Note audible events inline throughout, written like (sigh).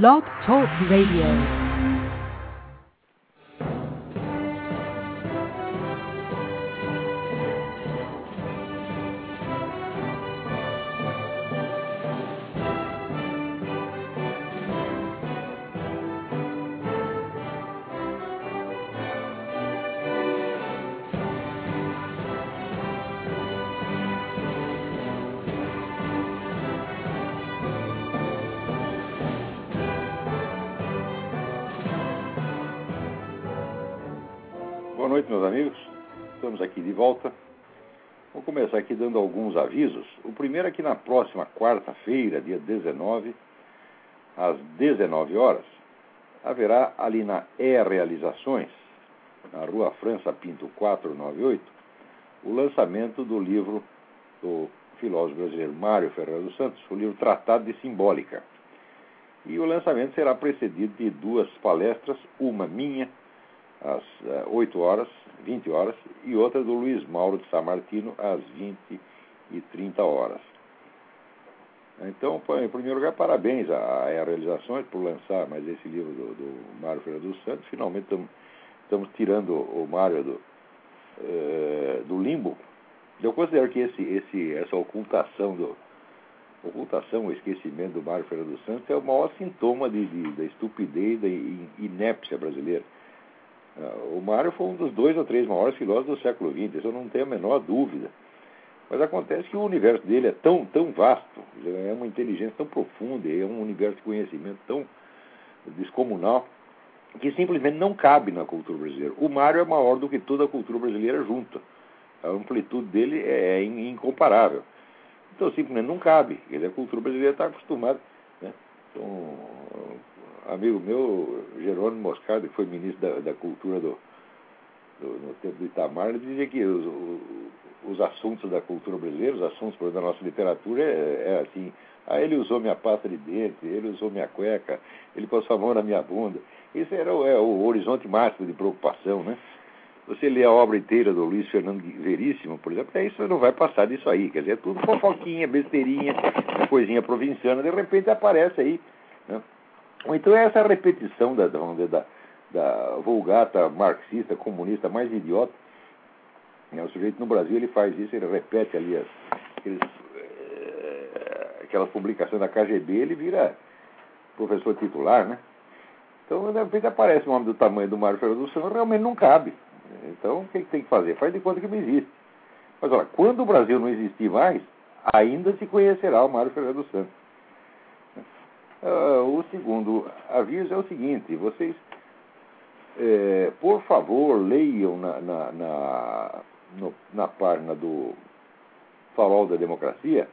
Blog Talk Radio. Noite, meus amigos. Estamos aqui de volta. Vou começar aqui dando alguns avisos. O primeiro é que na próxima quarta-feira, dia 19, às 19 horas, haverá ali na E Realizações, na Rua França Pinto 498, o lançamento do livro do filósofo brasileiro Mário Ferreira dos Santos, o livro Tratado de Simbólica. E o lançamento será precedido de duas palestras, uma minha às eh, 8 horas, 20 horas, e outra do Luiz Mauro de San Martino às 20 e 30 horas. Então, em primeiro lugar, parabéns à, à Realizações por lançar mais esse livro do, do Mário Ferreira dos Santos. Finalmente estamos tirando o Mário do, eh, do limbo. Eu considero que esse, esse, essa ocultação do ocultação, o esquecimento do Mário Ferreira dos Santos é o maior sintoma de, de, da estupidez, da inépcia brasileira. Uh, o Mário foi um dos dois ou três maiores filósofos do século XX, isso eu não tenho a menor dúvida. Mas acontece que o universo dele é tão, tão vasto, é uma inteligência tão profunda, é um universo de conhecimento tão descomunal, que simplesmente não cabe na cultura brasileira. O Mário é maior do que toda a cultura brasileira junta. A amplitude dele é, é incomparável. Então simplesmente não cabe. A cultura brasileira está acostumada. Né? Então, amigo meu, Jerônimo Moscardo, que foi ministro da, da Cultura do, do, no tempo do Itamar, ele dizia que os, os, assuntos da cultura brasileira, os assuntos da nossa literatura, é, é assim. Ah, ele usou minha pasta de dente, ele usou minha cueca, ele passou a mão na minha bunda. Isso era o, é, o horizonte máximo de preocupação, né? Você lê a obra inteira do Luiz Fernando Veríssimo, por exemplo, é isso não vai passar disso aí. Quer dizer, é tudo fofoquinha, besteirinha, coisinha provinciana, de repente aparece aí. Ou então é essa repetição da, dizer, da, da vulgata marxista, comunista mais idiota. O sujeito no Brasil ele faz isso, ele repete ali as, aqueles, é, aquelas publicações da KGB, ele vira professor titular, né? Então, de repente aparece um homem do tamanho do Mário Ferreira do Santos, realmente não cabe. Então, o que, que tem que fazer? Faz de conta que não existe. Mas, olha, quando o Brasil não existir mais, ainda se conhecerá o Mário Ferreira dos Santos. Uh, o segundo aviso é o seguinte: vocês, é, por favor, leiam na, na, na, no, na página do Farol da Democracia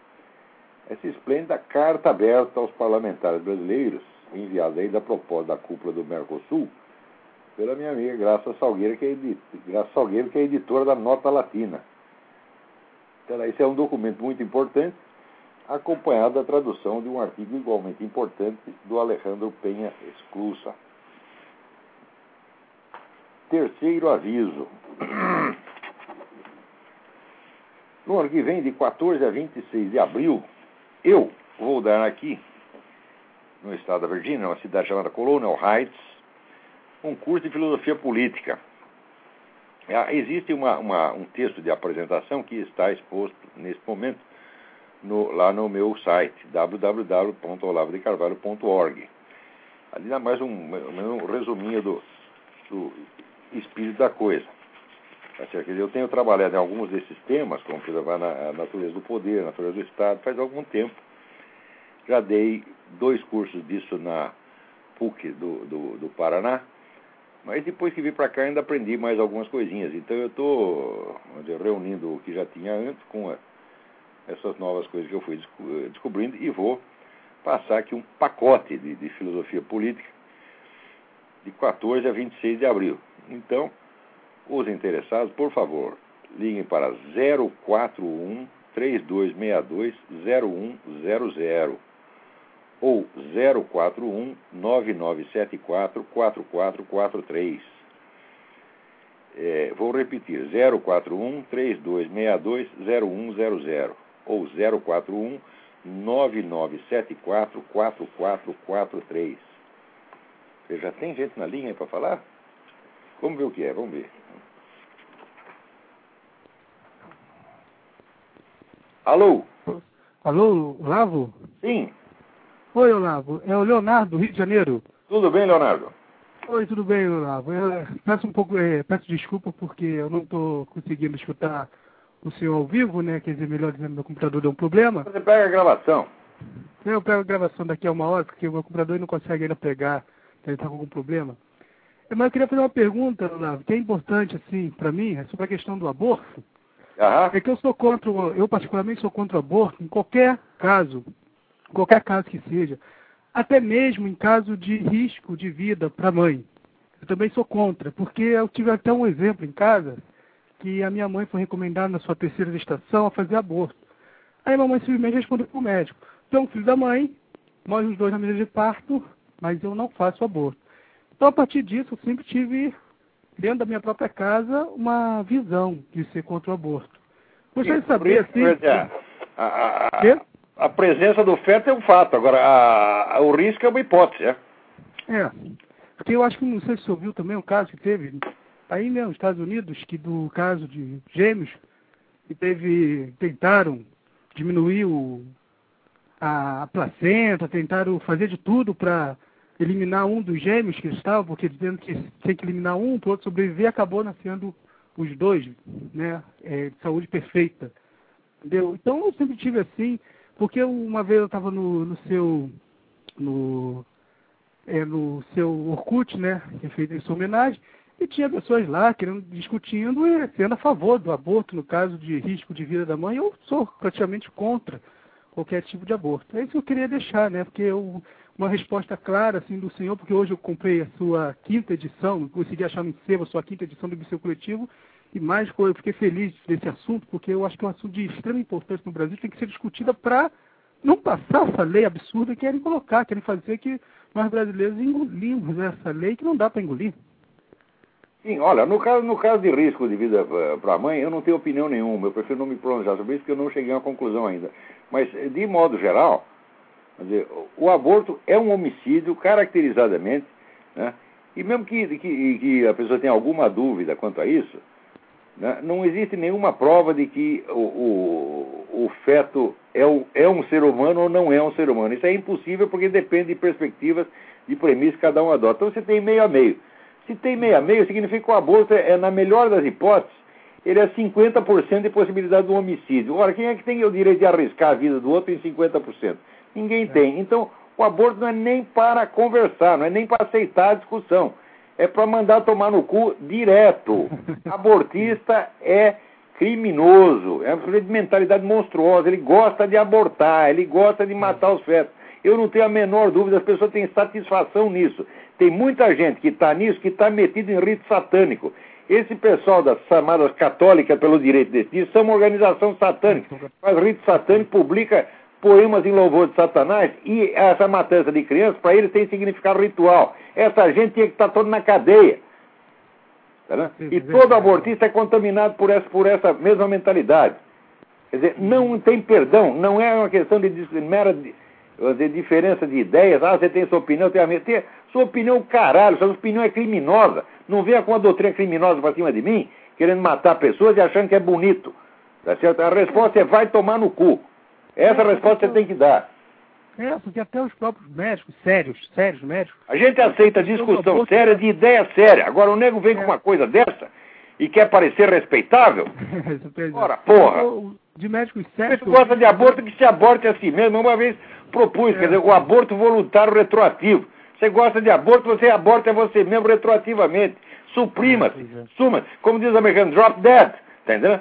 essa esplêndida carta aberta aos parlamentares brasileiros, enviada aí da proposta da cúpula do Mercosul, pela minha amiga Graça Salgueiro, que é, edit... Graça Salgueiro, que é editora da Nota Latina. Então, esse é um documento muito importante acompanhado da tradução de um artigo igualmente importante do Alejandro Penha Esclusa. Terceiro aviso. (clears throat) No ano que vem, de 14 a 26 de abril, eu vou dar aqui, no estado da Virgínia, uma cidade chamada Colonial Heights, um curso de filosofia política. Existe uma, uma, um texto de apresentação que está exposto nesse momento no, lá no meu site, www.olavodecarvalho.org. Ali dá mais um, um resuminho do, do espírito da coisa. Tá eu tenho trabalhado em alguns desses temas, como exemplo, a natureza do poder, a natureza do Estado, faz algum tempo. Já dei dois cursos disso na PUC do, do, do Paraná, mas depois que vim para cá ainda aprendi mais algumas coisinhas. Então eu estou reunindo o que já tinha antes com a, essas novas coisas que eu fui eh, descobrindo e vou passar aqui um pacote de, de filosofia política de 14 a 26 de abril. Então, os interessados, por favor, liguem para 041 3262 0100 ou 041 9974 4443. É, vou repetir, 041 3262 0100 ou 041 9974 4443. Já tem gente na linha para falar? Vamos ver o que é, vamos ver. Alô? Alô, Olavo? Sim. Oi, Olavo. É o Leonardo, Rio de Janeiro. Tudo bem, Leonardo? Oi, tudo bem, Olavo. Eu peço um pouco, é, peço desculpa porque eu não estou conseguindo escutar o senhor ao vivo, né? Quer dizer, melhor dizendo, meu computador deu um problema. Você pega a gravação. Eu pego a gravação daqui a uma hora, porque o meu computador não consegue ainda pegar, ele está com algum problema. Mas eu queria fazer uma pergunta, Olavo, que é importante, assim, para mim, é sobre a questão do aborto. Aham. É que eu sou contra, eu particularmente sou contra o aborto em qualquer caso, qualquer caso que seja, até mesmo em caso de risco de vida para a mãe. Eu também sou contra, porque eu tive até um exemplo em casa que a minha mãe foi recomendada na sua terceira gestação a fazer aborto. Aí a mamãe simplesmente respondeu para o médico, um filho da mãe, nós os dois na mesa de parto, mas eu não faço aborto. Então a partir disso eu sempre tive dentro da minha própria casa uma visão de ser contra o aborto. Gostaria de saber, assim... É, a, a- a- presença do feto é um fato, agora a- o risco é uma hipótese. É? É, porque eu acho que, não sei se você ouviu também o caso que teve aí mesmo nos Estados Unidos, que do caso de gêmeos, que teve, tentaram diminuir o, a, a placenta, tentaram fazer de tudo para eliminar um dos gêmeos que estavam, porque dizendo que tem que eliminar um para o outro sobreviver, acabou nascendo os dois, né, é, de saúde perfeita. Entendeu? Então eu sempre tive assim, porque uma vez eu estava no, no seu no, é, no seu Orkut, né, que é feito em sua homenagem, e tinha pessoas lá querendo, discutindo e sendo a favor do aborto no caso de risco de vida da mãe. Eu sou praticamente contra qualquer tipo de aborto. É isso que eu queria deixar, né, porque eu, uma resposta clara assim do senhor, porque hoje eu comprei a sua quinta edição, consegui achar no sebo a sua quinta edição do Bisseu Coletivo, e mais eu fiquei feliz desse assunto, porque eu acho que é um assunto de extrema importância no Brasil, tem que ser discutida para não passar essa lei absurda que querem colocar, querem fazer que nós brasileiros engolimos essa lei que não dá para engolir. Sim, olha, no caso, no caso de risco de vida para a mãe, eu não tenho opinião nenhuma. Eu prefiro não me pronunciar sobre isso, porque eu não cheguei a uma conclusão ainda. Mas, de modo geral, dizer, o aborto é um homicídio caracterizadamente, né? e mesmo que, que, que a pessoa tenha alguma dúvida quanto a isso, né? não existe nenhuma prova de que o, o, o feto é, o, é um ser humano ou não é um ser humano. Isso é impossível porque depende de perspectivas, de premissas que cada um adota. Então você tem meio a meio. Se tem meio a meio, significa que o aborto é, na melhor das hipóteses, ele é 50% de possibilidade de homicídio. Ora, quem é que tem o direito de arriscar a vida do outro em 50%? Ninguém tem. Então, o aborto não é nem para conversar, não é nem para aceitar a discussão. É para mandar tomar no cu direto. (laughs) Abortista é criminoso, é uma mentalidade monstruosa, ele gosta de abortar, ele gosta de matar os fetos. Eu não tenho a menor dúvida, as pessoas têm satisfação nisso. Tem muita gente que está nisso, que está metido em rito satânico. Esse pessoal das chamadas católicas pelo direito desse dia são uma organização satânica. Faz rito satânico, publica poemas em louvor de Satanás e essa matança de crianças, para eles tem significado ritual. Essa gente tinha que estar toda na cadeia. Tá vendo? E todo abortista é contaminado por essa, por essa mesma mentalidade. Quer dizer, não tem perdão, não é uma questão de mera de, de diferença de ideias. Ah, você tem sua opinião, tenho a minha. Tem, sua opinião, caralho, sua opinião é criminosa. Não venha com uma doutrina criminosa pra cima de mim, querendo matar pessoas e achando que é bonito. Tá certo? A resposta é vai tomar no cu. Essa é, resposta você tem que dar. É, porque até os próprios médicos, sérios, sérios médicos. A gente aceita discussão séria de ideia séria. Agora o nego vem com uma coisa dessa e quer parecer respeitável. (laughs) Ora, porra. De médicos sérios. Se gosta de aborto, que se aborte a si mesmo. Uma vez propus, quer dizer, o aborto voluntário retroativo. Você gosta de aborto, você aborta você mesmo retroativamente. Suprima-se, suma Como diz o americano, drop dead. Entendeu?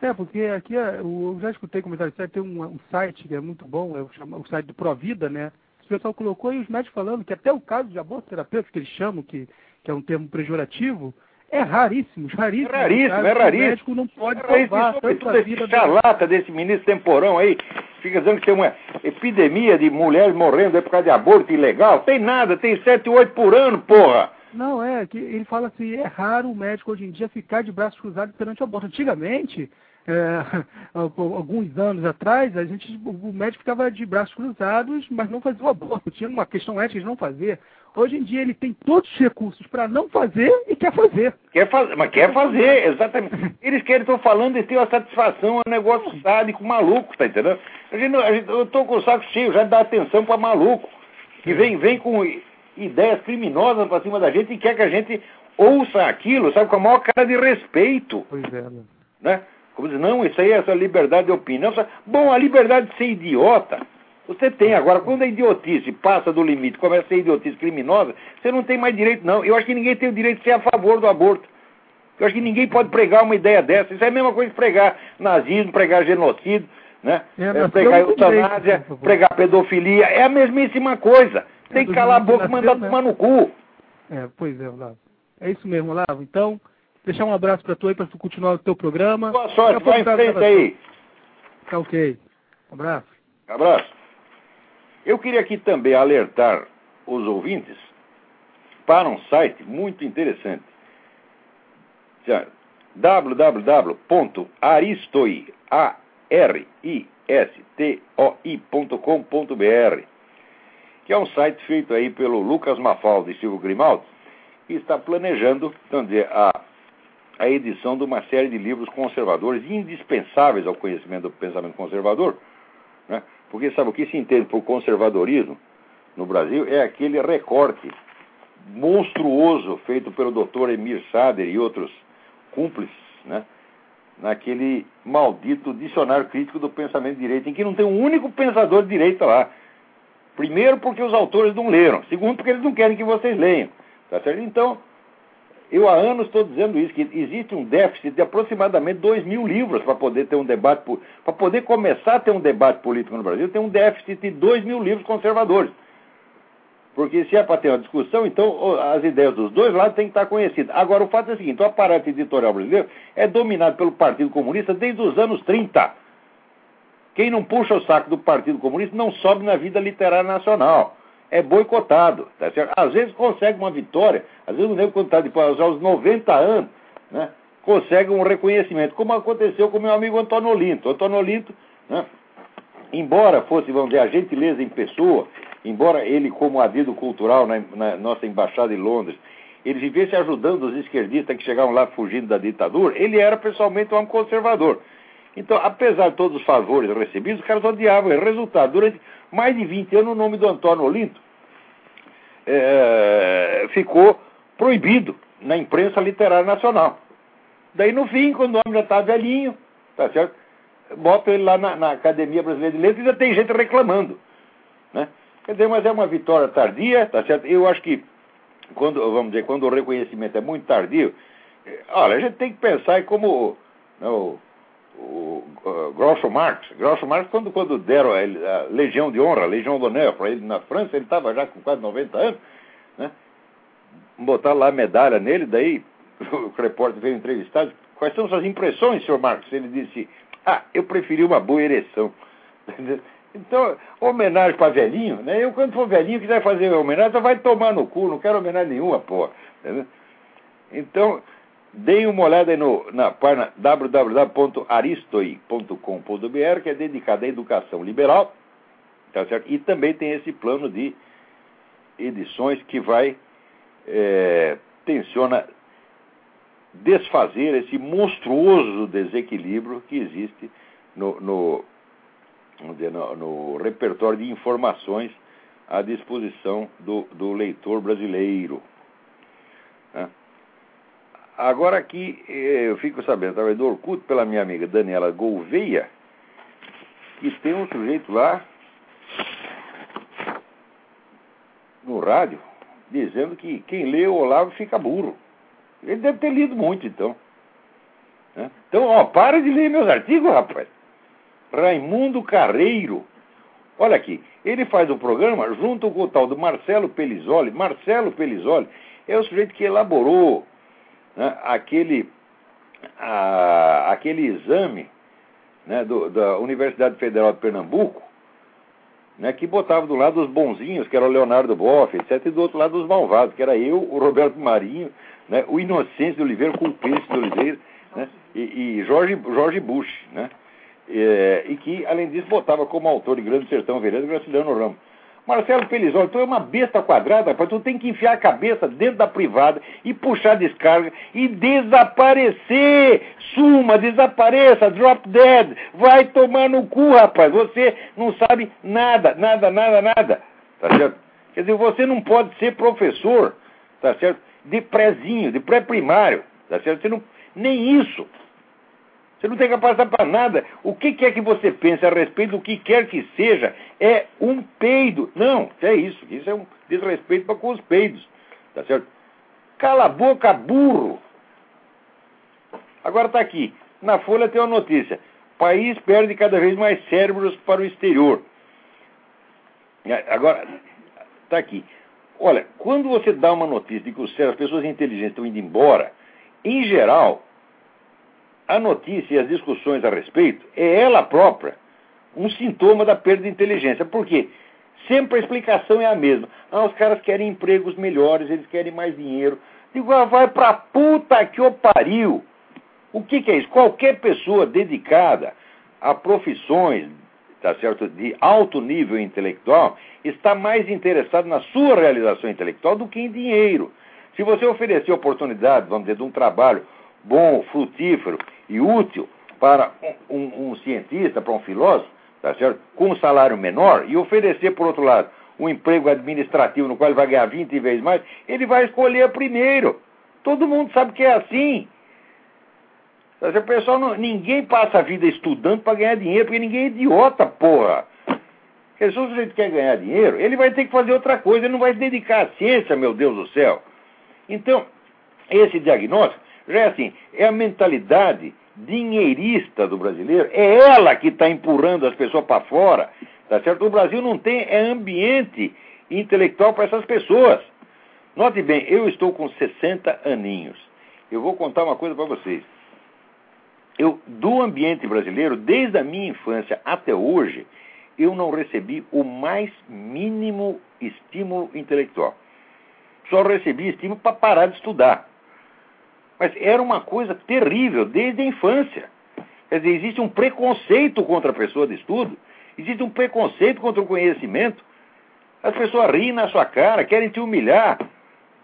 É, porque aqui eu já escutei comentários tem um, um, site que é muito bom, é o, o site do Provida, né? O pessoal colocou aí os médicos falando que até o caso de aborto terapêutico, que eles chamam, que, que é um termo pejorativo, é raríssimo, raríssimo. É raríssimo, é raríssimo. O médico não pode é salvar tanta esse vida. charlata desse ministro temporão aí, fica dizendo que tem uma epidemia de mulheres morrendo por causa de aborto ilegal. Tem nada, tem 7, 8 por ano, porra. Não, é que ele fala assim, é raro o médico hoje em dia ficar de braços cruzados perante o aborto. Antigamente, é, (laughs) alguns anos atrás, a gente, o médico ficava de braços cruzados, mas não fazia o aborto. Tinha uma questão ética de não fazer. Hoje em dia ele tem todos os recursos para não fazer e quer fazer. Quer fazer, mas quer fazer, exatamente. Eles querem, estou falando, de ter uma satisfação, é um negócio sádico, maluco, tá entendendo? A gente, a gente, eu estou com o saco cheio já de dar atenção para maluco, que vem, vem com ideias criminosas para cima da gente e quer que a gente ouça aquilo, sabe, com a maior cara de respeito. Pois é, né? né? Como diz, não, isso aí é essa liberdade de opinião. Bom, a liberdade de ser idiota, você tem. Agora, quando a idiotice passa do limite, começa a ser idiotice criminosa, você não tem mais direito, não. Eu acho que ninguém tem o direito de ser a favor do aborto. Eu acho que ninguém pode pregar uma ideia dessa. Isso é a mesma coisa que pregar nazismo, pregar genocídio, né? É, é, pregar eutanásia, pregar pedofilia. É a mesmíssima coisa. Tem que calar a boca e mandar né? tomar no cu. É, pois é, Olavo. É isso mesmo, Olavo. Então, deixar um abraço para tu aí, para tu continuar o teu programa. Boa sorte, vai em frente aí. Tá ok. Um abraço. Abraço. Eu queria aqui também alertar os ouvintes para um site muito interessante. www.aristoi.com.br que é um site feito aí pelo Lucas Mafalda e Silvio Grimaldi, que está planejando dizer, a, a edição de uma série de livros conservadores indispensáveis ao conhecimento do pensamento conservador, né? porque sabe o que se entende por conservadorismo no Brasil é aquele recorte monstruoso feito pelo Dr. Emir Sader e outros cúmplices, né? naquele maldito dicionário crítico do pensamento de direita, em que não tem um único pensador de direita lá. Primeiro, porque os autores não leram. Segundo, porque eles não querem que vocês leiam. Tá certo? Então, eu há anos estou dizendo isso, que existe um déficit de aproximadamente 2 mil livros para poder ter um debate, para poder começar a ter um debate político no Brasil, tem um déficit de 2 mil livros conservadores. Porque se é para ter uma discussão, então as ideias dos dois lados têm que estar conhecidas. Agora, o fato é o seguinte: o aparato editorial brasileiro é dominado pelo Partido Comunista desde os anos 30. Quem não puxa o saco do Partido Comunista não sobe na vida literária nacional. É boicotado. Tá certo? Às vezes consegue uma vitória, às vezes o nego, quando está depois aos 90 anos, né, consegue um reconhecimento, como aconteceu com meu amigo Antônio Olinto. Antônio Olinto, né, embora fosse, vamos dizer, a gentileza em pessoa, embora ele, como adido cultural na, na nossa embaixada em Londres, ele vivesse ajudando os esquerdistas que chegavam lá fugindo da ditadura, ele era pessoalmente um conservador. Então, apesar de todos os favores recebidos, os caras odiavam. Resultado, durante mais de 20 anos, o nome do Antônio Olinto é, ficou proibido na imprensa literária nacional. Daí, no fim, quando o homem já está velhinho, tá certo? Bota ele lá na, na, Academia Brasileira de Letras e ainda tem gente reclamando. Né? Quer dizer, mas é uma vitória tardia, tá certo? Eu acho que, quando, vamos dizer, quando o reconhecimento é muito tardio, é, olha, a gente tem que pensar como. Né, o, o uh, Groucho Marx. Groucho Marx, quando, quando deram a, a Legião de Honra, a Legião d'Honneur para ele na França, ele estava já com quase 90 anos, né? Botaram lá a medalha nele, daí (laughs) o repórter veio entrevistado. Quais são suas impressões, senhor Marx? Ele disse, ah, eu preferi uma boa ereção. (laughs) Então, homenagem para velhinho, né? Eu, quando for velhinho, quiser fazer homenagem, vai tomar no cu, não quero homenagem nenhuma, pô. Então, Deem uma olhada aí no, na página www.aristoi.com.br, que é dedicada à educação liberal, tá certo? E também tem esse plano de edições que vai, é, tensiona desfazer esse monstruoso desequilíbrio que existe no, no, no, no repertório de informações à disposição do, do leitor brasileiro. Agora aqui eh, eu fico sabendo, através do Orkut, pela minha amiga Daniela Gouveia, que tem um sujeito lá no rádio dizendo que quem lê o Olavo fica burro. Ele deve ter lido muito, então. Né? Então, ó, para de ler meus artigos, rapaz. Raimundo Carreiro. Olha aqui, ele faz o um programa junto com o tal do Marcelo Pelizoli. Marcelo Pelizoli é o sujeito que elaborou né, aquele, a, aquele exame né, do, da Universidade Federal de Pernambuco, né, que botava do lado os bonzinhos, que era o Leonardo Boff, etc., e do outro lado os malvados, que era eu, o Roberto Marinho, né, o Inocêncio de Oliveira, o Culpense de Oliveira. Né, e, e Jorge, Jorge Bush, né? É, e que, além disso, botava como autor de Grande Sertão Veredas Graciliano Ramos. Marcelo Pelizoli, tu é uma besta quadrada, rapaz. Tu tem que enfiar a cabeça dentro da privada e puxar a descarga e desaparecer. Suma, desapareça, drop dead. Vai tomar no cu, rapaz. Você não sabe nada, nada, nada, nada. Tá certo? Quer dizer, você não pode ser professor, tá certo? De prézinho, de pré-primário, tá certo? Você não, nem isso. Você não tem capacidade para nada. O que quer que você pense a respeito do que quer que seja é um peido. Não, é isso. Isso é um desrespeito para com os peidos. Tá certo? Cala a boca, burro. Agora está aqui. Na Folha tem uma notícia. País perde cada vez mais cérebros para o exterior. Agora, está aqui. Olha, quando você dá uma notícia de que as pessoas inteligentes estão indo embora, em geral, a notícia e as discussões a respeito é ela própria um sintoma da perda de inteligência. Por quê? Sempre a explicação é a mesma. Ah, os caras querem empregos melhores, eles querem mais dinheiro. Digo, ah, vai pra puta que o pariu. O que, que é isso? Qualquer pessoa dedicada a profissões tá certo, de alto nível intelectual está mais interessado na sua realização intelectual do que em dinheiro. Se você oferecer oportunidade, vamos dizer, de um trabalho bom, frutífero e útil para um, um, um cientista, para um filósofo, tá certo? com um salário menor, e oferecer, por outro lado, um emprego administrativo no qual ele vai ganhar 20 vezes mais, ele vai escolher primeiro. Todo mundo sabe que é assim. Tá o pessoal não, ninguém passa a vida estudando para ganhar dinheiro, porque ninguém é idiota, porra. Porque se o sujeito quer ganhar dinheiro, ele vai ter que fazer outra coisa, ele não vai se dedicar à ciência, meu Deus do céu. Então, esse diagnóstico já é assim, é a mentalidade dinheirista do brasileiro, é ela que está empurrando as pessoas para fora, tá certo? O Brasil não tem é ambiente intelectual para essas pessoas. Note bem, eu estou com 60 aninhos. Eu vou contar uma coisa para vocês. Eu, do ambiente brasileiro, desde a minha infância até hoje, eu não recebi o mais mínimo estímulo intelectual. Só recebi estímulo para parar de estudar. Mas era uma coisa terrível desde a infância. Quer dizer, existe um preconceito contra a pessoa de estudo, existe um preconceito contra o conhecimento. As pessoas riem na sua cara, querem te humilhar.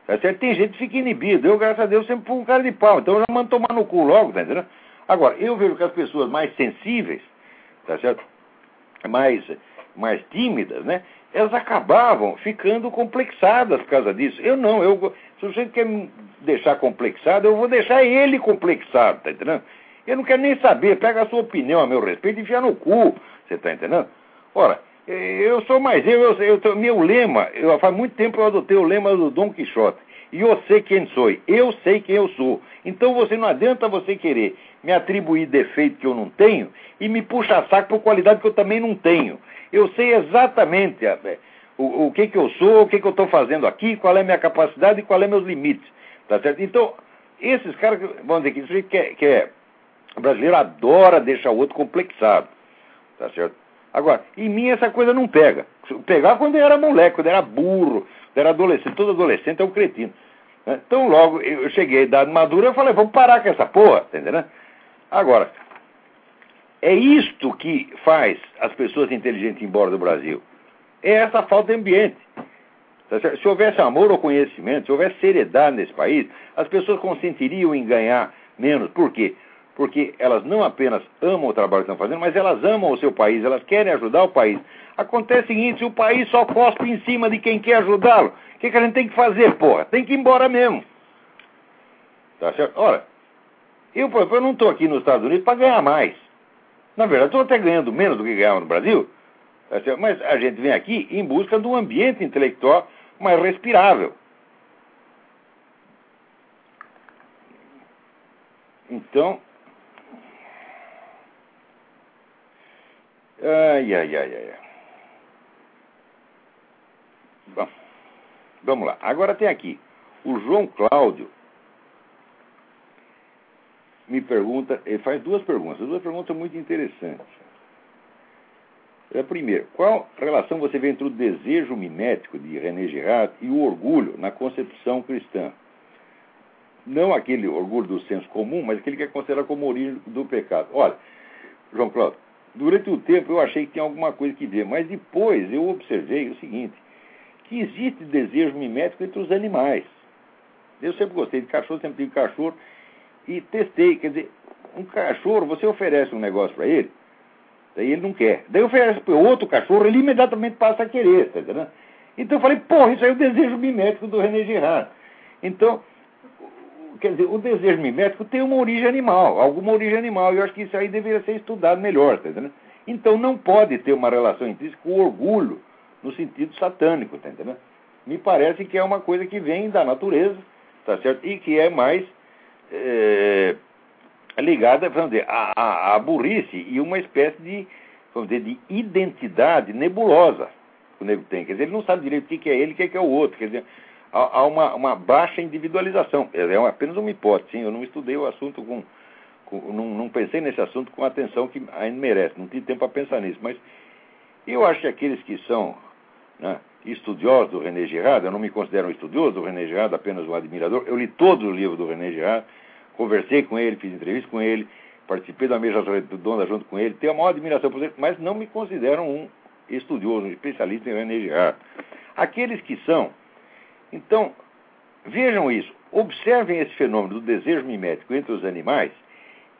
Tá certo? Tem gente que fica inibido. Eu, graças a Deus, sempre fui um cara de pau. Então eu já mando tomar no cu logo, tá entendendo? Agora, eu vejo que as pessoas mais sensíveis, tá certo? Mais, mais tímidas, né? Elas acabavam ficando complexadas por causa disso. Eu não, eu, se o sujeito quer me deixar complexado, eu vou deixar ele complexado, tá entendendo? Eu não quero nem saber, pega a sua opinião a meu respeito e enfia no cu, você tá entendendo? Ora, eu sou mais eu, eu, eu meu lema, eu, faz muito tempo eu adotei o lema do Dom Quixote. E eu sei quem sou, eu sei quem eu sou. Então você não adianta você querer me atribuir defeito que eu não tenho e me puxar saco por qualidade que eu também não tenho. Eu sei exatamente o, o que, que eu sou, o que, que eu estou fazendo aqui, qual é a minha capacidade e qual é meus limites. Tá certo? Então, esses caras, vamos dizer que isso que é, que é o brasileiro adora deixar o outro complexado. Tá certo? Agora, em mim essa coisa não pega. Pegar quando eu era moleque, quando eu era burro, quando eu era adolescente. Todo adolescente é um cretino. Né? Então, logo eu cheguei a idade madura, eu falei, vamos parar com essa porra, tá entendendo? Agora, é isto que faz as pessoas inteligentes ir embora do Brasil. É essa falta de ambiente. Se houvesse amor ou conhecimento, se houvesse seriedade nesse país, as pessoas consentiriam em ganhar menos. Por quê? Porque elas não apenas amam o trabalho que estão fazendo, mas elas amam o seu país, elas querem ajudar o país. Acontece o seguinte, se o país só cospe em cima de quem quer ajudá-lo, o que, que a gente tem que fazer, porra? Tem que ir embora mesmo. Tá certo? Ora, eu, eu não estou aqui nos Estados Unidos para ganhar mais. Na verdade, estou até ganhando menos do que ganhava no Brasil. Mas a gente vem aqui em busca de um ambiente intelectual mais respirável. Então. Ai, ai, ai, ai. Bom, vamos lá. Agora tem aqui o João Cláudio me pergunta, ele faz duas perguntas, duas perguntas muito interessantes. A primeira, qual relação você vê entre o desejo mimético de René Girard e o orgulho na concepção cristã? não aquele orgulho do senso comum, mas aquele que é considerado como origem do pecado. Olha, João Cláudio, durante o tempo eu achei que tinha alguma coisa que ver, mas depois eu observei o seguinte, que existe desejo mimético entre os animais. Eu sempre gostei de cachorro, sempre tive cachorro e testei. Quer dizer, um cachorro, você oferece um negócio para ele, daí ele não quer. Daí oferece para outro cachorro, ele imediatamente passa a querer, tá? Então eu falei, porra, isso aí é o desejo mimético do René Girard. Então, quer dizer, o desejo mimético tem uma origem animal, alguma origem animal, e eu acho que isso aí deveria ser estudado melhor, tá? Então não pode ter uma relação intrínseca com orgulho no sentido satânico, tá? Me parece que é uma coisa que vem da natureza, tá certo? E que é mais é, ligada, vamos dizer, à, à, burrice e uma espécie de, vamos dizer, de identidade nebulosa que o nego tem. Quer dizer, ele não sabe direito o que é ele e o que é o outro. Quer dizer, há, há uma, uma, baixa individualização. É, é apenas uma hipótese, eu não estudei o assunto com. com não, não, pensei nesse assunto com a atenção que ainda merece, não tive tempo para pensar nisso. Mas eu acho que aqueles que são né, estudiosos do René Girard, eu não me considero um estudioso do René Girard, apenas um admirador. Eu li todo o livro do René Girard, conversei com ele, fiz entrevista com ele, participei da mesa redonda junto com ele, tenho a maior admiração por ele, mas não me considero um estudioso, um especialista em Girard. Aqueles que são, então, vejam isso, observem esse fenômeno do desejo mimético entre os animais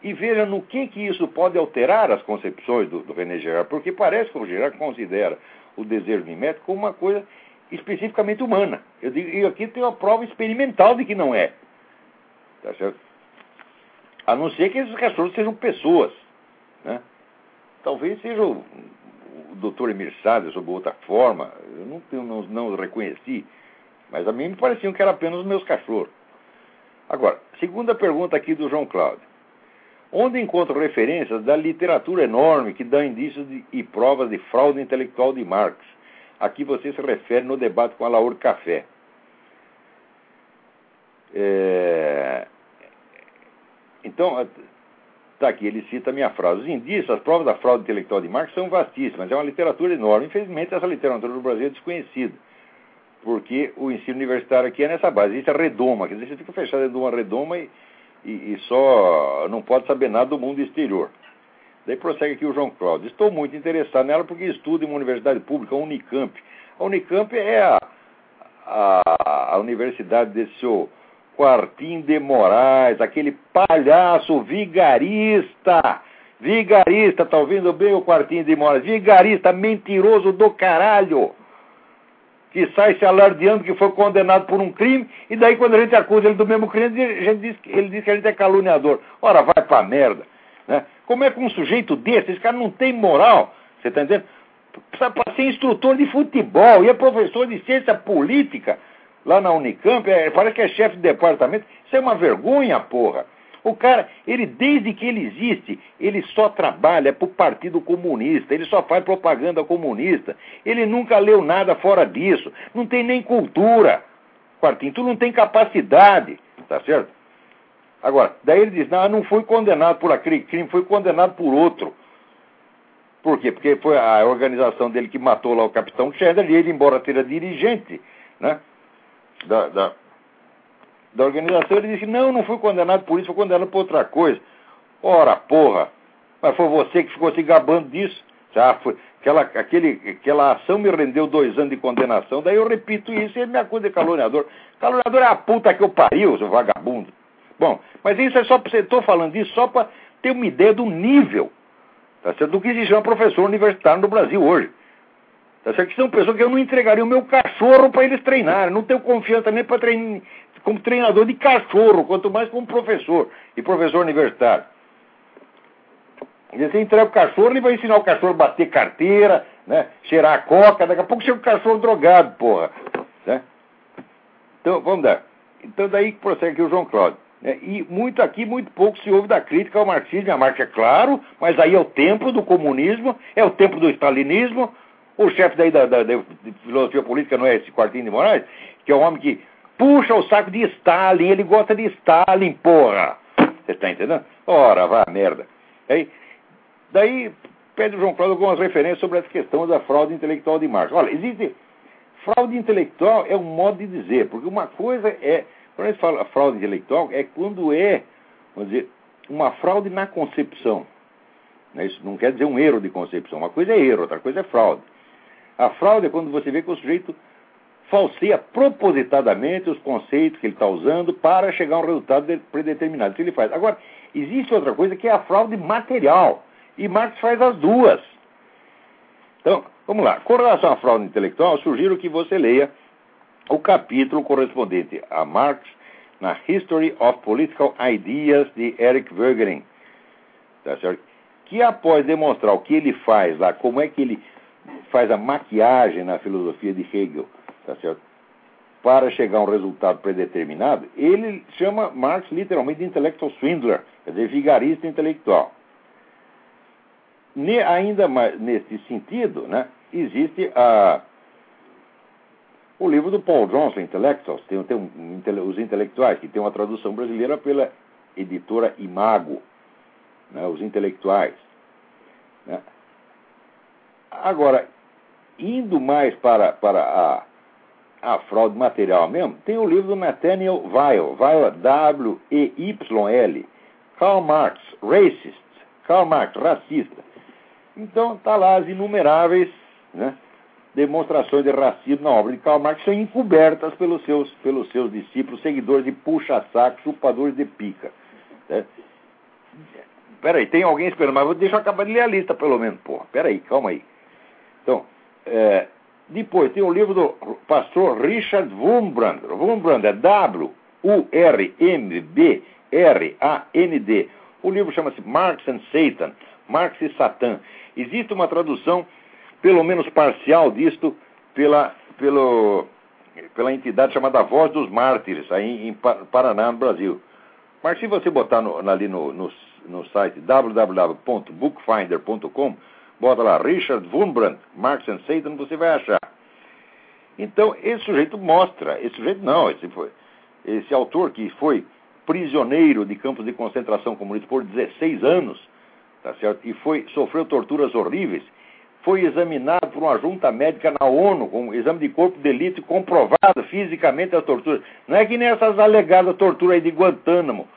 e vejam no que, que isso pode alterar as concepções do, do René Girard, porque parece que o Girard considera o desejo mimético como uma coisa especificamente humana. Eu digo, e aqui tem uma prova experimental de que não é. Tá certo? A não ser que esses cachorros sejam pessoas. Né? Talvez seja o, o doutor Emir Sade sob outra forma. Eu não, eu não, não reconheci. Mas a mim me pareciam que eram apenas os meus cachorros. Agora, segunda pergunta aqui do João Cláudio onde encontro referências da literatura enorme que dá indícios de, e provas de fraude intelectual de Marx. Aqui você se refere no debate com a Laura Café. É... Então, está aqui, ele cita a minha frase. Os indícios, as provas da fraude intelectual de Marx são vastíssimas, é uma literatura enorme. Infelizmente, essa literatura no Brasil é desconhecida, porque o ensino universitário aqui é nessa base. Isso é redoma, quer dizer, você fica fechado dentro de uma redoma e e, e só não pode saber nada do mundo exterior. Daí prossegue aqui o João Cláudio. Estou muito interessado nela porque estudo em uma universidade pública, a Unicamp. A Unicamp é a, a, a universidade desse seu Quartim de Moraes, aquele palhaço vigarista. Vigarista, tá ouvindo bem o Quartim de Moraes? Vigarista, mentiroso do caralho que sai se alardeando que foi condenado por um crime, e daí quando a gente acusa ele do mesmo crime, gente diz, ele diz que a gente é caluniador. Ora, vai pra merda. Né? Como é que um sujeito desse, esse cara não tem moral, você está entendendo? Precisa ser instrutor de futebol e é professor de ciência política lá na Unicamp, é, parece que é chefe de departamento. Isso é uma vergonha, porra. O cara, ele desde que ele existe, ele só trabalha para o Partido Comunista, ele só faz propaganda comunista. Ele nunca leu nada fora disso. Não tem nem cultura. Quartinho, tu não tem capacidade, tá certo? Agora, daí ele diz, não, não fui condenado por aquele crime, fui condenado por outro. Por quê? Porque foi a organização dele que matou lá o capitão Cheddar e ele, embora seja dirigente, né, da, da da organização, ele disse: Não, não fui condenado por isso, fui condenado por outra coisa. Ora, porra, mas foi você que ficou se gabando disso. Já foi, aquela, aquele, aquela ação me rendeu dois anos de condenação, daí eu repito isso e ele me acusa de caluniador. Caluniador é a puta que eu pariu, seu vagabundo. Bom, mas isso é só para você, estou falando isso só para ter uma ideia do nível tá certo? do que se chama professor universitário no Brasil hoje. Tá certo? Que são pessoas que eu não entregaria o meu cachorro para eles treinarem. Não tenho confiança nem para treinar como treinador de cachorro, quanto mais como professor e professor universitário. E você entrega o cachorro, ele vai ensinar o cachorro a bater carteira, né? cheirar a coca, daqui a pouco chega o cachorro drogado, porra. Né? Então, vamos dar. Então, daí que prossegue aqui o João Cláudio. Né? E muito aqui, muito pouco se ouve da crítica ao marxismo. A Marx é claro, mas aí é o tempo do comunismo, é o tempo do stalinismo. O chefe daí da, da, da filosofia política não é esse Quartinho de Moraes, que é um homem que puxa o saco de Stalin, ele gosta de Stalin, porra. Você está entendendo? Ora, vá merda. Aí, daí pede o João Cláudio algumas referências sobre essa questão da fraude intelectual de Marx. Olha, existe. Fraude intelectual é um modo de dizer, porque uma coisa é Quando a gente fala fraude intelectual, é quando é, vamos dizer, uma fraude na concepção. Né? Isso não quer dizer um erro de concepção. Uma coisa é erro, outra coisa é fraude. A fraude é quando você vê que o sujeito falseia propositadamente os conceitos que ele está usando para chegar a um resultado predeterminado. Isso ele faz. Agora, existe outra coisa que é a fraude material. E Marx faz as duas. Então, vamos lá. Com relação à fraude intelectual, sugiro que você leia o capítulo correspondente a Marx na History of Political Ideas de Eric Wegener. Tá certo? Que após demonstrar o que ele faz lá, como é que ele faz a maquiagem na filosofia de Hegel, tá certo? Para chegar a um resultado predeterminado, ele chama Marx literalmente de intellectual swindler, quer dizer, vigarista intelectual. Ne, ainda mais nesse sentido, né, existe a, o livro do Paul Johnson, Intellectuals, tem, tem um, os intelectuais, que tem uma tradução brasileira pela editora Imago, né, os intelectuais. Agora, indo mais para, para a, a fraude material mesmo, tem o livro do Nathaniel Weil, Weil W-E-Y-L, Karl Marx, Racist, Karl Marx, racista. Então, está lá as inumeráveis né, demonstrações de racismo na obra de Karl Marx, são encobertas pelos seus, pelos seus discípulos, seguidores de puxa-saco, chupadores de pica. Né? Peraí, tem alguém esperando, mas deixa eu acabar de ler a lista, pelo menos. Porra, peraí, calma aí. Então, é, depois tem o livro do pastor Richard Wurmbrand. Wurmbrand é W-U-R-M-B-R-A-N-D. O livro chama-se Marx and Satan, Marx e Satã. Existe uma tradução, pelo menos parcial disto, pela, pelo, pela entidade chamada Voz dos Mártires, aí em Paraná, no Brasil. Mas se você botar no, ali no, no, no site www.bookfinder.com, bota lá Richard Wurmbrand, Marx and Satan, você vai achar. Então, esse sujeito mostra, esse sujeito não, esse, foi, esse autor que foi prisioneiro de campos de concentração comunista por 16 anos, tá certo? E foi, sofreu torturas horríveis, foi examinado por uma junta médica na ONU, com um exame de corpo de delito comprovado fisicamente as torturas. Não é que nem essas alegadas torturas aí de Guantánamo,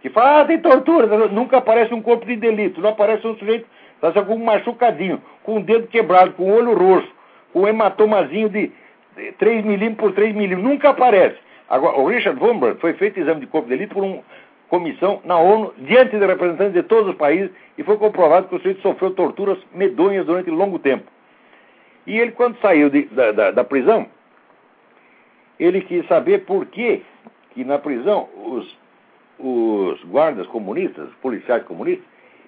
que fala, ah, tem tortura, nunca aparece um corpo de delito, não aparece um sujeito Tá com um machucadinho, com o dedo quebrado, com o olho roxo, com um hematomazinho de 3 milímetros por 3 milímetros. Nunca aparece. Agora, o Richard Wurmbrand foi feito exame de corpo de delito por uma comissão na ONU, diante de representantes de todos os países, e foi comprovado que o sujeito sofreu torturas medonhas durante longo tempo. E ele, quando saiu de, da, da, da, prisão, ele quis saber por que, que na prisão os, os guardas comunistas, policiais comunistas,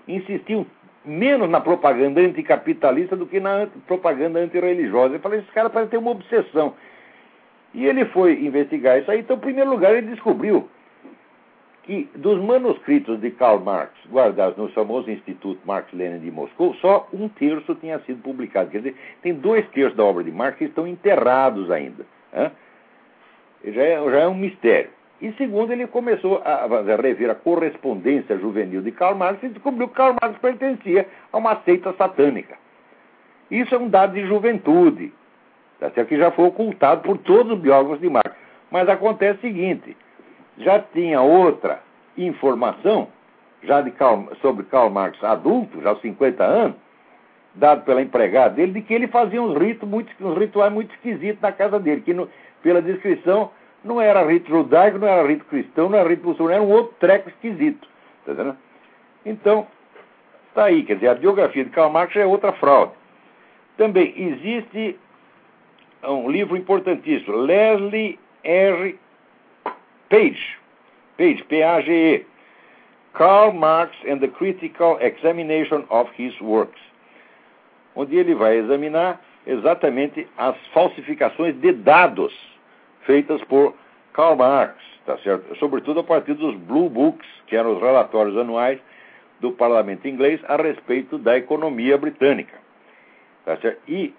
insistiam menos na propaganda anticapitalista do que na propaganda antirreligiosa. Eu falei, esse cara parece ter uma obsessão. E ele foi investigar isso aí. Então, em primeiro lugar, ele descobriu que dos manuscritos de Karl Marx guardados no famoso Instituto Marx-Lenin de Moscou, só um terço tinha sido publicado. Quer dizer, tem dois terços da obra de Marx que estão enterrados ainda. Né? Já, é, já é um mistério. E segundo, ele começou a, rever a correspondência juvenil de Karl Marx e descobriu que Karl Marx pertencia a uma seita satânica. Isso é um dado de juventude, tá certo? que já foi ocultado por todos os biógrafos de Marx. Mas acontece o seguinte: já tinha outra informação, já Karl, sobre Karl Marx adulto, já aos 50 anos, dado pela empregada dele, de que ele fazia uns, ritos muito, uns rituais muito esquisitos na casa dele, que no, pela descrição não era rito judaico, não era rito cristão, não era rito muçulmano, era um outro treco esquisito. Tá? Então, está aí, quer dizer, a biografia de Karl Marx é outra fraude. Também existe um livro importantíssimo, Leslie R. Page, Page, P-A-G-E, Karl Marx and the Critical Examination of His Works, onde ele vai examinar exatamente as falsificações de dados feitas por Karl Marx, tá certo? Sobretudo a partir dos Blue Books, que eram os relatórios anuais do parlamento inglês a respeito da economia britânica. Tá certo? E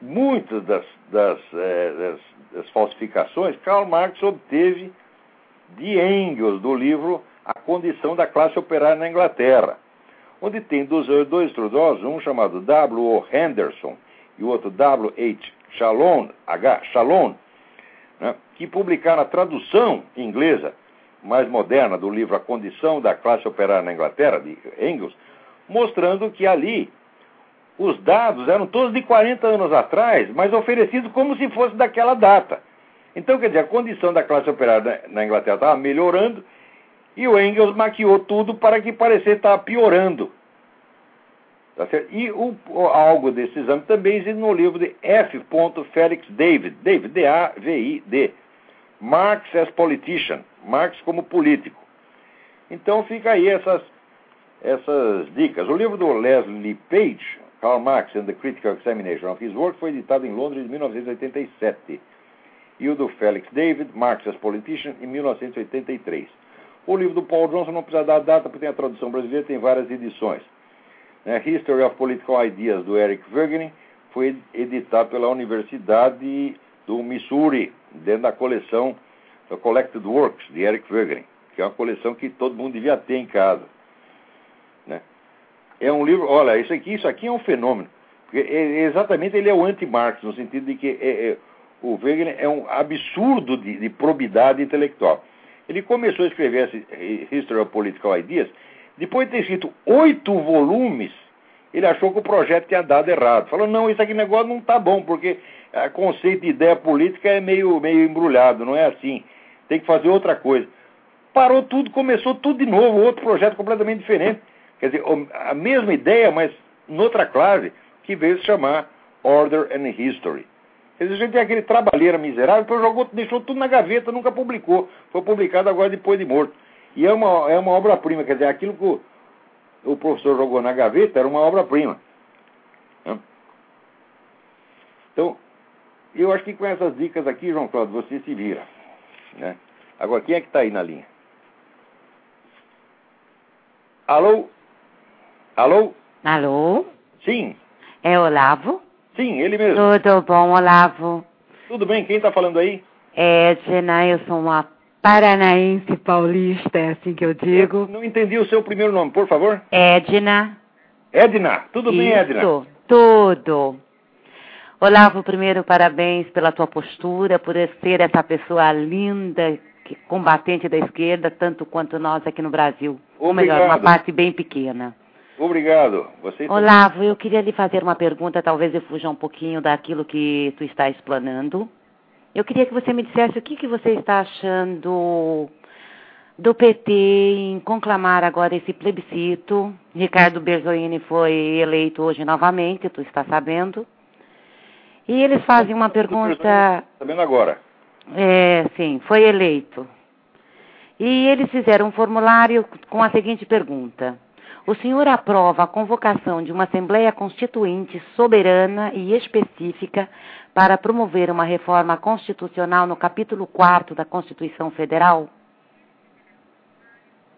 muitas das, das, eh, das, das falsificações, Karl Marx obteve de Engels, do livro A Condição da Classe Operária na Inglaterra, onde tem dois, dois um chamado W. O. Henderson e o outro W. H. Chalon, H. Chalon, né, que publicaram a tradução inglesa mais moderna do livro A Condição da Classe Operária na Inglaterra, de Engels, mostrando que ali os dados eram todos de 40 anos atrás, mas oferecidos como se fosse daquela data. Então, quer dizer, a condição da classe operária na Inglaterra estava melhorando e o Engels maquiou tudo para que parecesse estar piorando. Tá e o, algo desse exame também existe no livro de F. Felix David, David, D-A-V-I-D, Marx as Politician, Marx como político. Então fica aí essas, essas dicas. O livro do Leslie Page, Karl Marx and the Critical Examination of His Work, foi editado em Londres em 1987. E o do Felix David, Marx as Politician, em 1983. O livro do Paul Johnson não precisa dar data, porque tem a tradução brasileira, tem várias edições. Né? History of Political Ideas, do Eric Wegener, foi editado pela Universidade do Missouri, dentro da coleção da Collected Works, de Eric Wegener, que é uma coleção que todo mundo devia ter em casa. Né? É um livro, olha, isso aqui, isso aqui é um fenômeno. Porque é, exatamente ele é o anti-Marx, no sentido de que é, é, o Wegener é um absurdo de, de probidade intelectual. Ele começou a escrever esse History of Political Ideas depois de ter escrito oito volumes, ele achou que o projeto tinha dado errado. Falou, não, isso aqui negócio não está bom, porque o conceito de ideia política é meio, meio embrulhado, não é assim. Tem que fazer outra coisa. Parou tudo, começou tudo de novo, outro projeto completamente diferente. Quer dizer, a mesma ideia, mas noutra clave, que veio se chamar Order and History. Quer dizer, a gente tem aquele trabalheira miserável, depois jogou, deixou tudo na gaveta, nunca publicou. Foi publicado agora depois de morto. E é uma, é uma obra-prima, quer dizer, aquilo que o, o professor jogou na gaveta era uma obra-prima. Né? Então, eu acho que com essas dicas aqui, João Cláudio, você se vira. Né? Agora, quem é que está aí na linha? Alô? Alô? Alô? Sim. É Olavo? Sim, ele mesmo. Tudo bom, Olavo? Tudo bem, quem está falando aí? É, Edna, eu sou uma paranaense paulista, é assim que eu digo. Eu não entendi o seu primeiro nome, por favor. Edna. Edna, tudo Isso, bem, Edna? Tudo. Olavo, primeiro, parabéns pela tua postura, por ser essa pessoa linda, combatente da esquerda, tanto quanto nós aqui no Brasil. Obrigado. Ou melhor, uma parte bem pequena. Obrigado. Você Olavo, eu queria lhe fazer uma pergunta, talvez eu fuja um pouquinho daquilo que tu está explanando. Eu queria que você me dissesse o que, que você está achando do PT em conclamar agora esse plebiscito. Ricardo Berzoini foi eleito hoje novamente, tu está sabendo. E eles fazem uma pergunta. Sabendo agora. É, sim, foi eleito. E eles fizeram um formulário com a seguinte pergunta: O senhor aprova a convocação de uma Assembleia Constituinte soberana e específica para promover uma reforma constitucional no capítulo 4 da Constituição Federal?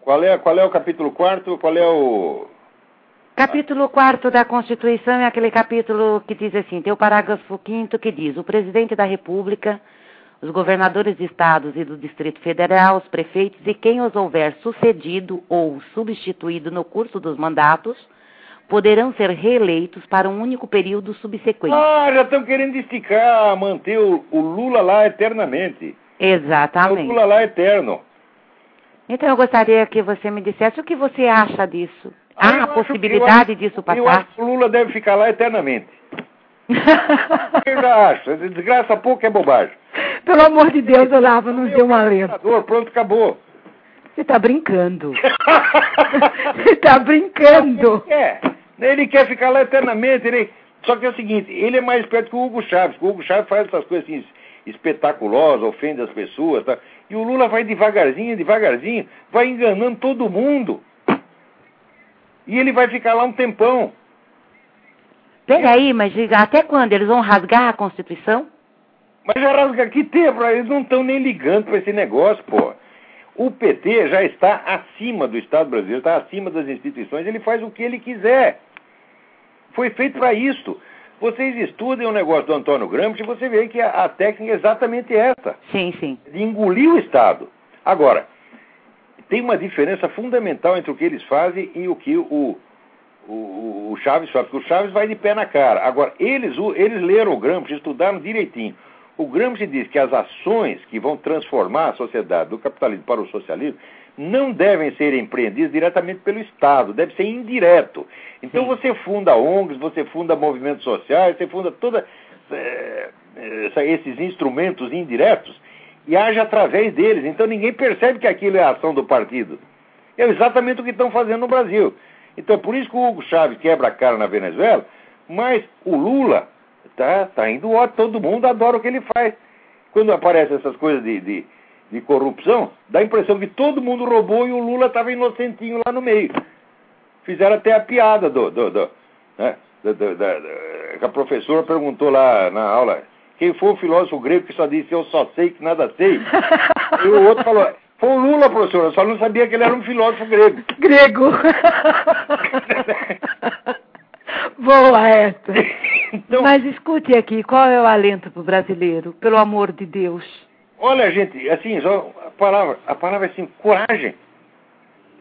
Qual é, qual é o capítulo 4? Qual é o. Capítulo 4 da Constituição é aquele capítulo que diz assim: tem o parágrafo 5 que diz: o presidente da República, os governadores de estados e do Distrito Federal, os prefeitos e quem os houver sucedido ou substituído no curso dos mandatos poderão ser reeleitos para um único período subsequente. Ah, já estão querendo esticar, manter o, o Lula lá eternamente. Exatamente. O Lula lá eterno. Então eu gostaria que você me dissesse o que você acha disso. Há a possibilidade acho, disso passar? Eu acho que o Lula deve ficar lá eternamente. (laughs) eu já acho. Desgraça pouco é bobagem. Pelo amor de Deus, Olavo, não deu uma letra. Pronto, acabou. Você está brincando. (laughs) Você está brincando. É. Ele quer ficar lá eternamente. Ele... Só que é o seguinte, ele é mais esperto que o Hugo Chaves. O Hugo Chaves faz essas coisas assim, espetaculosas, ofende as pessoas. Tá? E o Lula vai devagarzinho, devagarzinho, vai enganando todo mundo. E ele vai ficar lá um tempão. Peraí, mas até quando? Eles vão rasgar a Constituição? Mas já rasga que tempo? Eles não estão nem ligando para esse negócio, pô. O PT já está acima do Estado brasileiro, está acima das instituições, ele faz o que ele quiser. Foi feito para isso. Vocês estudem o negócio do Antônio Gramsci e você vê que a, a, técnica é exatamente essa. Sim, sim. De engolir o Estado. Agora, tem uma diferença fundamental entre o que eles fazem e o que o, o, o Chaves faz. Porque o Chaves vai de pé na cara. Agora, eles, eles leram o Gramsci, estudaram direitinho. O Gramsci diz que as ações que vão transformar a sociedade do capitalismo para o socialismo não devem ser empreendidas diretamente pelo Estado, deve ser indireto. Então Sim. você funda ONGs, você funda movimentos sociais, você funda toda é, esses instrumentos indiretos e age através deles. Então ninguém percebe que aquilo é a ação do partido. É exatamente o que estão fazendo no Brasil. Então é por isso que o Hugo Chávez quebra a cara na Venezuela, mas o Lula tá, tá indo ótimo, todo mundo adora o que ele faz. Quando aparecem essas coisas de, de, de corrupção, dá a impressão que todo mundo roubou e o Lula estava inocentinho lá no meio. Fizeram até a piada do, do, do né, da, da, a professora perguntou lá na aula quem foi o filósofo grego que só disse eu só sei que nada sei. (laughs) e o outro falou, foi o Lula, professor, eu só não sabia que ele era um filósofo grego. Grego. (laughs) Boa essa. Então, Mas escute aqui, qual é o alento para o brasileiro, pelo amor de Deus? Olha, gente, assim, a palavra, a palavra é assim, coragem.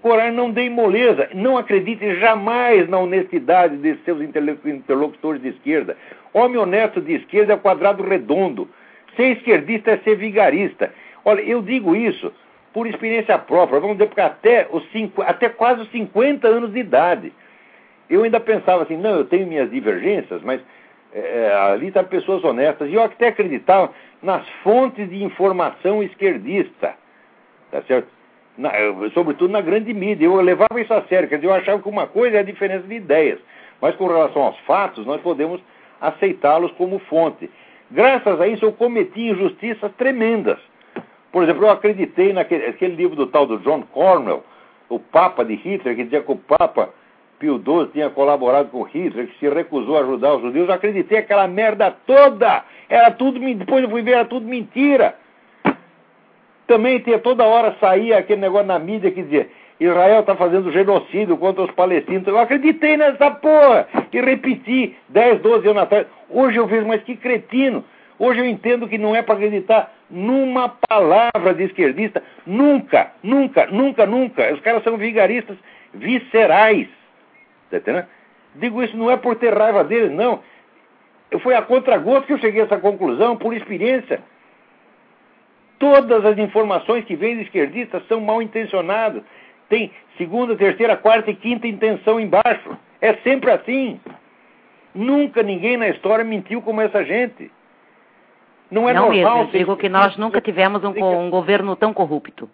Coragem, não dê moleza. Não acredite jamais na honestidade de seus interlocutores de esquerda. Homem honesto de esquerda é quadrado redondo. Ser esquerdista é ser vigarista. Olha, eu digo isso por experiência própria, vamos dizer, porque até, os cinco, até quase os 50 anos de idade. Eu ainda pensava assim, não, eu tenho minhas divergências, mas é, ali estão tá pessoas honestas. E eu até acreditava nas fontes de informação esquerdista. Tá certo? Na, sobretudo na grande mídia. Eu levava isso a sério, quer dizer, eu achava que uma coisa é a diferença de ideias. Mas com relação aos fatos, nós podemos aceitá-los como fonte. Graças a isso, eu cometi injustiças tremendas. Por exemplo, eu acreditei naquele livro do tal do John Cornwell, o Papa de Hitler, que dizia que o Papa Pio XII tinha colaborado com Hitler, que se recusou a ajudar os judeus. Eu acreditei aquela merda toda. Era tudo, depois eu fui ver, era tudo mentira. Também tinha toda hora saía aquele negócio na mídia que dizia Israel está fazendo genocídio contra os palestinos. Eu acreditei nessa porra e repeti 10, 12 anos atrás. Hoje eu vejo, mas que cretino. Hoje eu entendo que não é para acreditar numa palavra de esquerdista. Nunca, nunca, nunca, nunca. Os caras são vigaristas viscerais. Tá entendendo? Digo isso não é por ter raiva deles, não. Foi a contragosto que eu cheguei a essa conclusão, por experiência. Todas as informações que vêm de esquerdistas são mal intencionadas. Tem segunda, terceira, quarta e quinta intenção embaixo. É sempre assim. Nunca ninguém na história mentiu como essa gente. Não é não normal. Mesmo. Eu digo que nós nunca tivemos um, um governo tão corrupto.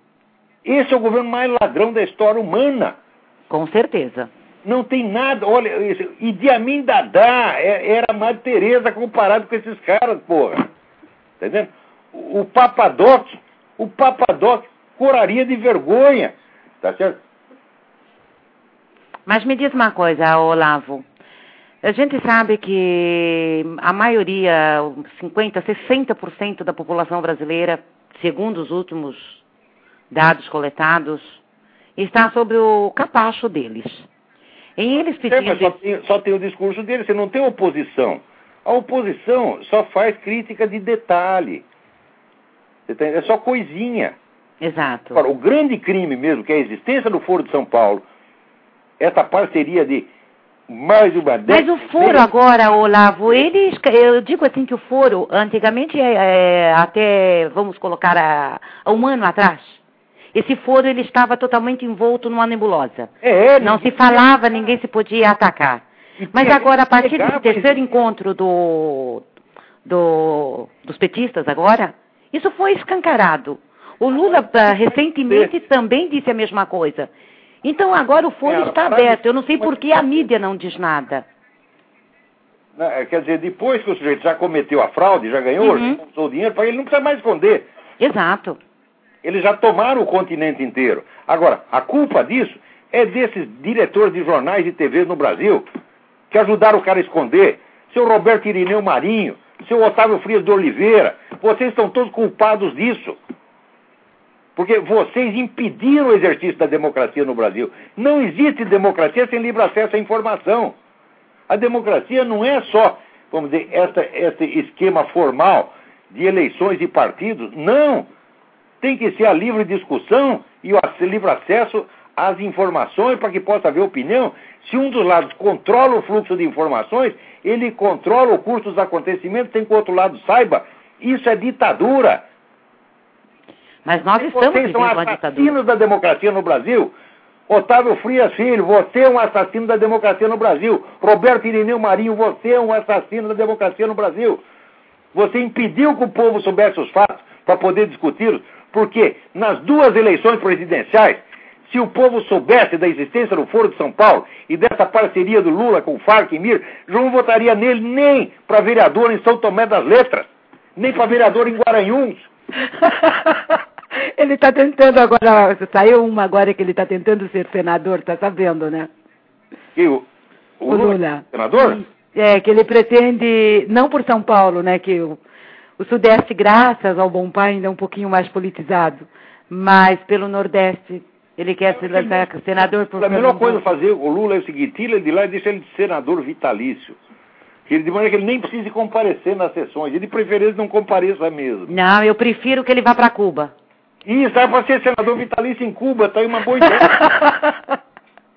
Esse é o governo mais ladrão da história humana. Com certeza. Não tem nada. Olha, Idi Amin Dada é, era Madre Teresa comparado com esses caras, porra. Tá entendendo? O Papadoc, o Papadoc curaria de vergonha. Tá certo? Mas me diz uma coisa, Olavo. A gente sabe que a maioria, 50%, 60% da população brasileira, segundo os últimos dados coletados, está sobre o capacho deles. Em eles pedindo... É, só tem, só tem o discurso deles, você não tem oposição. A oposição só faz crítica de detalhe. É só coisinha. Exato. Agora, o grande crime mesmo, que é a existência do Foro de São Paulo, essa parceria de mais uma Mas o foro agora, Olavo, eles, eu digo assim que o foro, antigamente, é, é, até, vamos colocar, a, um ano atrás, esse foro ele estava totalmente envolto numa nebulosa. É, Não se falava, ninguém se podia atacar. Mas agora, a partir desse terceiro encontro do, do, dos petistas agora, isso foi escancarado. O Lula, ah, recentemente, também disse a mesma coisa. Então agora o foro é, está aberto. Eu não sei por que a mídia não diz nada. É, quer dizer, depois que o sujeito já cometeu a fraude, já ganhou, uhum. já o dinheiro, para ele não precisa mais esconder. Exato. Eles já tomaram o continente inteiro. Agora, a culpa disso é desses diretores de jornais e TV no Brasil que ajudaram o cara a esconder. Seu Roberto Irineu Marinho, seu Otávio Frias de Oliveira, vocês estão todos culpados disso. Porque vocês impediram o exercício da democracia no Brasil. Não existe democracia sem livre acesso à informação. A democracia não é só, vamos dizer, essa, esse esquema formal de eleições e partidos. Não! Tem que ser a livre discussão e o livre acesso às informações para que possa haver opinião. Se um dos lados controla o fluxo de informações, ele controla o curso dos acontecimentos, tem que o outro lado saiba Isso é ditadura. Mas nós E estamos Vocês são assassinos da democracia no Brasil. Otávio Frias Filho, você é um assassino da democracia no Brasil. Roberto Irineu Marinho, você é um assassino da democracia no Brasil. Você impediu que o povo soubesse os fatos para poder discuti-los, porque nas duas eleições presidenciais, se o povo soubesse da existência do Foro de São Paulo e dessa parceria do Lula com o Farc e Mir, João votaria nele nem para vereador em São Tomé das Letras, nem para vereador em Guaranhuns. (laughs) ele está tentando agora, saiu uma agora que ele está tentando ser senador, tá sabendo, né? E o, o O Lula, Lula. senador? É, que ele pretende, não por São Paulo, né, que o, o Sudeste, graças ao Bom Pai, ainda é um pouquinho mais politizado, mas pelo Nordeste, ele quer se lançar senador por A melhor coisa a fazer o Lula é o seguinte, tira ele de lá e deixa ele de senador vitalício. Ele, de maneira que ele nem precise comparecer nas sessões. Ele de preferência não compareça mesmo. Não, eu prefiro que ele vá para Cuba. Isso, é para ser senador vitalício em Cuba, tá aí uma boa ideia. (laughs)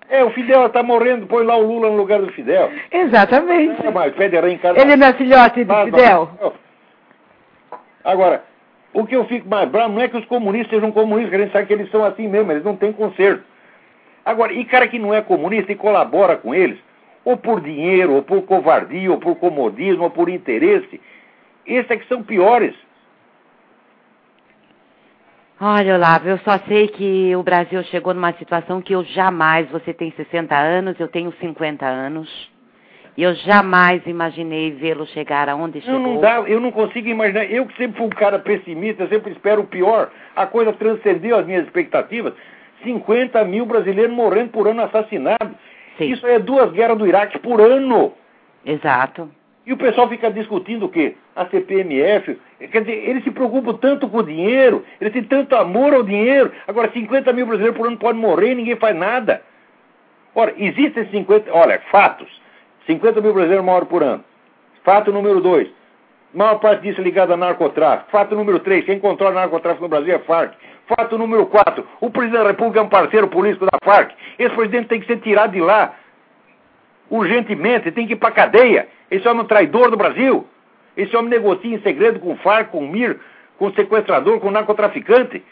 é, o Fidel está morrendo, põe lá o Lula no lugar do Fidel. Exatamente. É, mas pede reencarnação. Ele não é filhote do Fidel? mas- Agora, o que eu fico mais bravo não é que os comunistas sejam comunistas, a gente sabe que eles são assim mesmo, eles não têm conserto. Agora, e cara que não é comunista e colabora com eles, ou por dinheiro, ou por covardia, ou por comodismo, ou por interesse, esses é que são piores. Olha, Olavo, eu só sei que o Brasil chegou numa situação que eu jamais, você tem 60 anos, eu tenho 50 anos, e eu jamais imaginei vê-lo chegar aonde chegou. não, dá, eu não consigo imaginar. Eu que sempre fui um cara pessimista, sempre espero o pior. A coisa transcendeu as minhas expectativas. 50 mil brasileiros morrendo por ano assassinados. Sim. Isso é duas guerras do Iraque por ano. Exato. E o pessoal fica discutindo o quê? A CPMF. Quer dizer, eles se preocupam tanto com o dinheiro, eles têm tanto amor ao dinheiro. Agora, 50 mil brasileiros por ano podem morrer e ninguém faz nada. Ora, existem 50. Olha, fatos. 50 mil brasileiros morrem por ano. Fato número 2. Maior parte disso é ligada a narcotráfico. Fato número 3. Quem controla narcotráfico no Brasil é Farc. Fato número 4. O presidente da República é um parceiro político da Farc. Esse presidente tem que ser tirado de lá. Urgentemente, tem que ir para cadeia. Esse homem é um traidor do Brasil. Esse homem negocia em segredo com Farc, com o Mir, com o sequestrador, com o narcotraficante.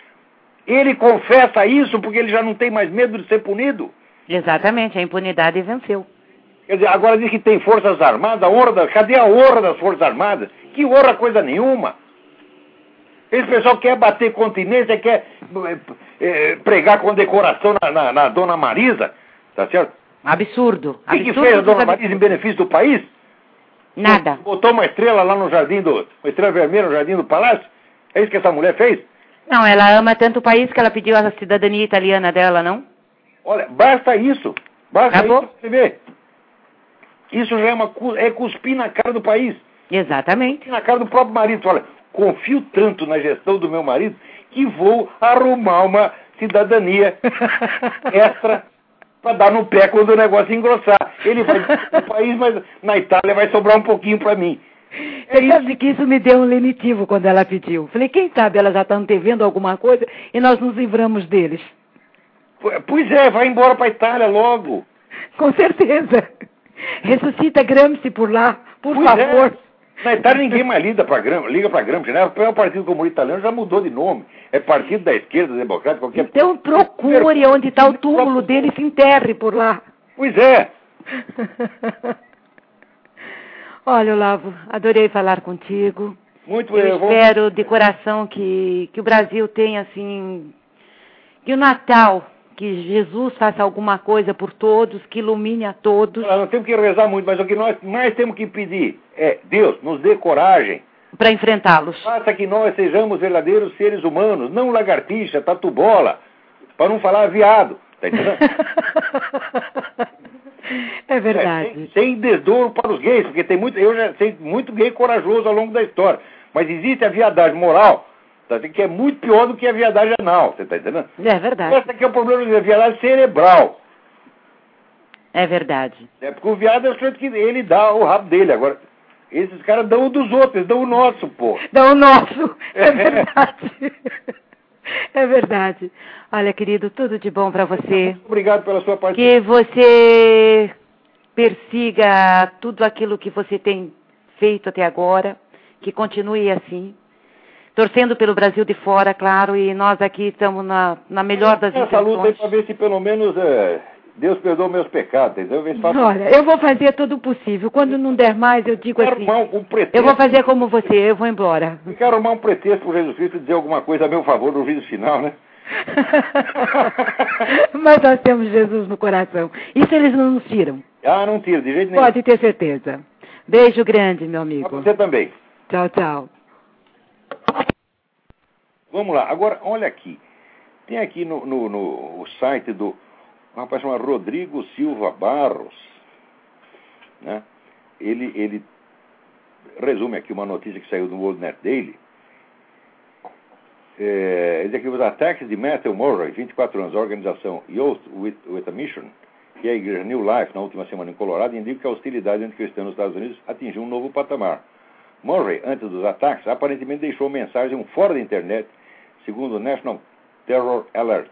Ele confessa isso porque ele já não tem mais medo de ser punido. Exatamente, a impunidade venceu. Quer dizer, agora diz que tem forças armadas, honra da, cadê a honra das forças armadas? Que honra coisa nenhuma. Esse pessoal quer bater continência, quer eh, pregar condecoração na, na, na dona Marisa, tá certo? Absurdo. O que, que fez a dona. Marisa em benefício do país? Nada. Botou uma estrela lá no jardim do. Uma estrela vermelha no jardim do palácio? É isso que essa mulher fez? Não, ela ama tanto o país que ela pediu a cidadania italiana dela, não? Olha, basta isso. Basta Acabou. isso pra você ver. Isso já é, uma, é cuspir na cara do país. Exatamente. na cara do próprio marido. Olha, confio tanto na gestão do meu marido que vou arrumar uma cidadania (laughs) extra para dar no pé quando o negócio engrossar. Ele vai no (laughs) país, mas na Itália vai sobrar um pouquinho para mim. Você sabe que isso me deu um lenitivo quando ela pediu. Falei, quem sabe elas já estão devendo alguma coisa e nós nos livramos deles. Pois é, vai embora para a Itália logo. Com certeza. Ressuscita Gramsci por lá, por Pois favor. é. Na Itália ninguém mais liga para Gramsci, liga para Gramsci, né? O Partido Comunista Italiano já mudou de nome. É Partido da Esquerda Democrática, qualquer Então procure onde está o túmulo dele e se enterre por lá. Pois é. (laughs) Olha, Olavo, adorei falar contigo. Muito Eu eu vou- espero de coração que, que o Brasil tenha, assim, que o Natal, que Jesus faça alguma coisa por todos, que ilumine a todos, Nós não temos que rezar muito, mas o que nós mais temos que pedir é, Deus, nos dê coragem. para enfrentá-los. Faça que nós sejamos verdadeiros seres humanos, não lagartixa, tatu-bola, para não falar viado. Tá entendendo? É (laughs) É, verdade. sem, sem desdouro para os gays, porque tem muito, eu já sei muito gay corajoso ao longo da história. Mas existe a viadagem moral, tá, que é muito pior do que a viadagem anal, você está entendendo? É verdade. Esse aqui é o problema da viadagem cerebral. É verdade. É porque o viado é o que ele dá o rabo dele. Agora, esses caras dão o dos outros, dão o nosso, pô. Dá o nosso. (laughs) É verdade. É verdade. Olha, querido, tudo de bom para você. Obrigado pela sua participação. Que você persiga tudo aquilo que você tem feito até agora, que continue assim. Torcendo pelo Brasil de fora, claro, e nós aqui estamos na, na melhor das Essa luta aí para ver se pelo menos é, Deus perdoa meus pecados, entendeu? Faço... Olha, eu vou fazer tudo o possível. Quando não der mais, eu digo Quero assim. Um, pretexto. Eu vou fazer como você, eu vou embora. Eu quero arrumar um pretexto para Jesus Cristo dizer alguma coisa a meu favor no vídeo final, né? (laughs) Mas nós temos Jesus no coração. Isso eles não nos tiram. Ah, não tira, de jeito nenhum. Pode ter certeza. Beijo grande, meu amigo. Pra você também. Tchau, tchau. Vamos lá. Agora, olha aqui. Tem aqui no, no, no site do um rapaz chamado Rodrigo Silva Barros. Né? Ele, ele resume aqui uma notícia que saiu do World Net Daily. É, ele diz aqui os ataques de Matthew Murray, 24 anos, a organização Youth with, with a Mission, que é a igreja New Life, na última semana em Colorado, indicam que a hostilidade entre cristãos nos Estados Unidos atingiu um novo patamar. Murray, antes dos ataques, aparentemente deixou mensagem em um fórum da internet, segundo o National Terror Alert.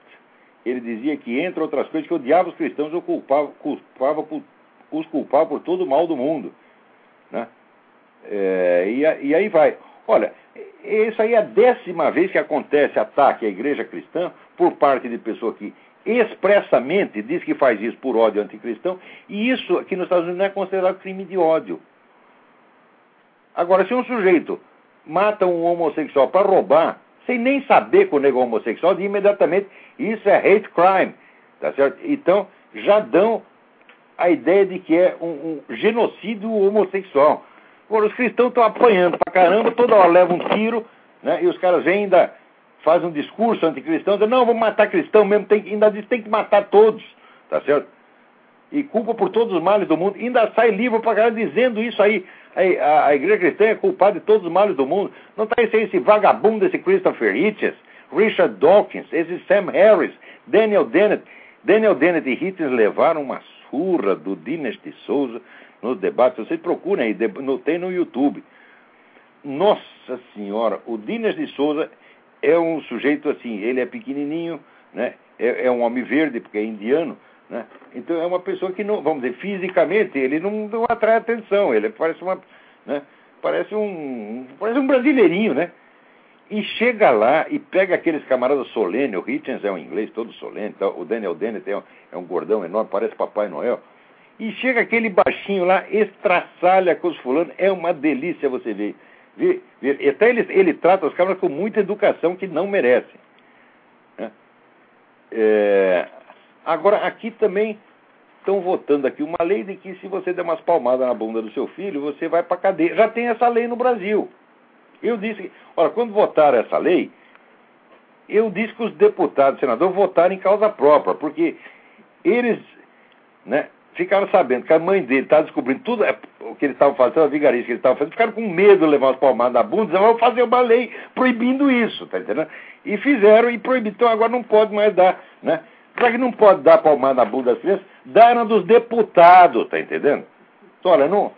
Ele dizia que, entre outras coisas, que odiava os cristãos e culpava, culpava por, os culpava por todo o mal do mundo. Né? É, e, e aí vai. Olha, isso aí é a décima vez que acontece ataque à igreja cristã por parte de pessoa que expressamente diz que faz isso por ódio anticristão, e isso aqui nos Estados Unidos não é considerado crime de ódio. Agora, se um sujeito mata um homossexual para roubar, sem nem saber que o negócio é homossexual, de imediatamente isso é hate crime. Tá certo? Então, já dão a ideia de que é um, um genocídio homossexual. Agora, os cristãos estão apanhando pra caramba, toda hora levam um tiro, né? E os caras vêm ainda fazem um discurso anticristão, dizem, não, vamos matar cristão mesmo, tem, ainda diz tem que matar todos, tá certo? E culpa por todos os males do mundo, ainda sai livro pra caramba dizendo isso aí. A, a, igreja cristã é culpada de todos os males do mundo. Não está esse, esse vagabundo, esse Christopher Hitchens, Richard Dawkins, esse Sam Harris, Daniel Dennett. Daniel Dennett e Hitchens levaram uma surra do Dinas de Souza nos debates. Vocês procurem aí, tem no YouTube. Nossa Senhora, o Dinas de Souza é um sujeito assim, ele é pequenininho, né? é, é um homem verde, porque é indiano, né? Então é uma pessoa que não, vamos dizer, fisicamente ele não, não atrai atenção, ele parece uma, né? Parece um, parece um brasileirinho, né? E chega lá e pega aqueles camaradas solenes, o Hitchens é um inglês todo solene, tá? o Daniel Dennett é um, é um gordão enorme, parece Papai Noel. E chega aquele baixinho lá, estraçalha com os fulanos, é uma delícia você ver. ver, ver. Até ele, ele trata os camaradas com muita educação que não merecem. Né? É, agora, aqui também estão votando aqui uma lei de que se você der umas palmadas na bunda do seu filho, você vai para cadeia. Já tem essa lei no Brasil. Eu disse, olha, quando votaram essa lei, eu disse que os deputados, senadores, votaram em causa própria, porque eles, né, ficaram sabendo que a mãe dele estava descobrindo tudo é, o que eles estavam fazendo, a vigarista que eles estavam fazendo, ficaram com medo de levar as palmadas na bunda, diziam, vamos fazer uma lei proibindo isso, tá entendendo? E fizeram e proibiram, então agora não pode mais dar, né? Já que não pode dar palmada na bunda das crianças, dá na dos deputados, tá entendendo? Então, olha, no,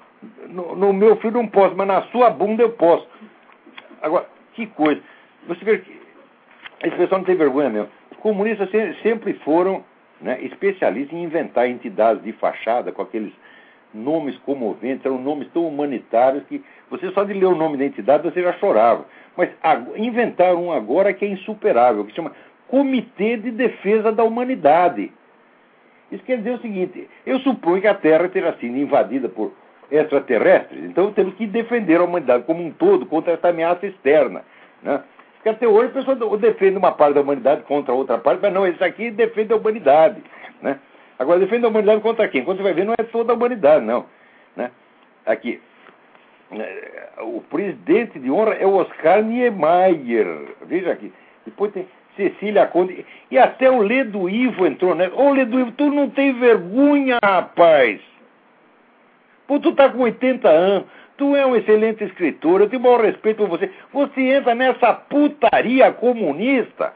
no, no, meu filho não posso, mas na sua bunda eu posso. Agora, que coisa. Você vê que esse pessoal não tem vergonha mesmo. Os comunistas sempre foram né, especialista em inventar entidades de fachada com aqueles nomes comoventes, eram nomes tão humanitários que você só de ler o nome da entidade você já chorava. Mas inventaram um agora que é insuperável, que chama Comitê de Defesa da Humanidade. Isso quer dizer o seguinte: eu suponho que a Terra terá sido invadida por extraterrestres, então temos que defender a humanidade como um todo contra essa ameaça externa. Né? Porque até hoje a pessoa defende uma parte da humanidade contra outra parte, mas não, esse aqui defende a humanidade. Né? Agora, defende a humanidade contra quem? Quando você vai ver, não é toda a humanidade, não. Né? Aqui, é, o presidente de honra é o Oscar Niemeyer. Veja aqui. Depois tem Cecília Conde. E até o Ledo Ivo entrou, né? Ô, Ledo Ivo, tu não tem vergonha, rapaz. Pô, tu tá com 80 anos. Tu é um excelente escritor, eu tenho maior respeito por você. Você entra nessa putaria comunista.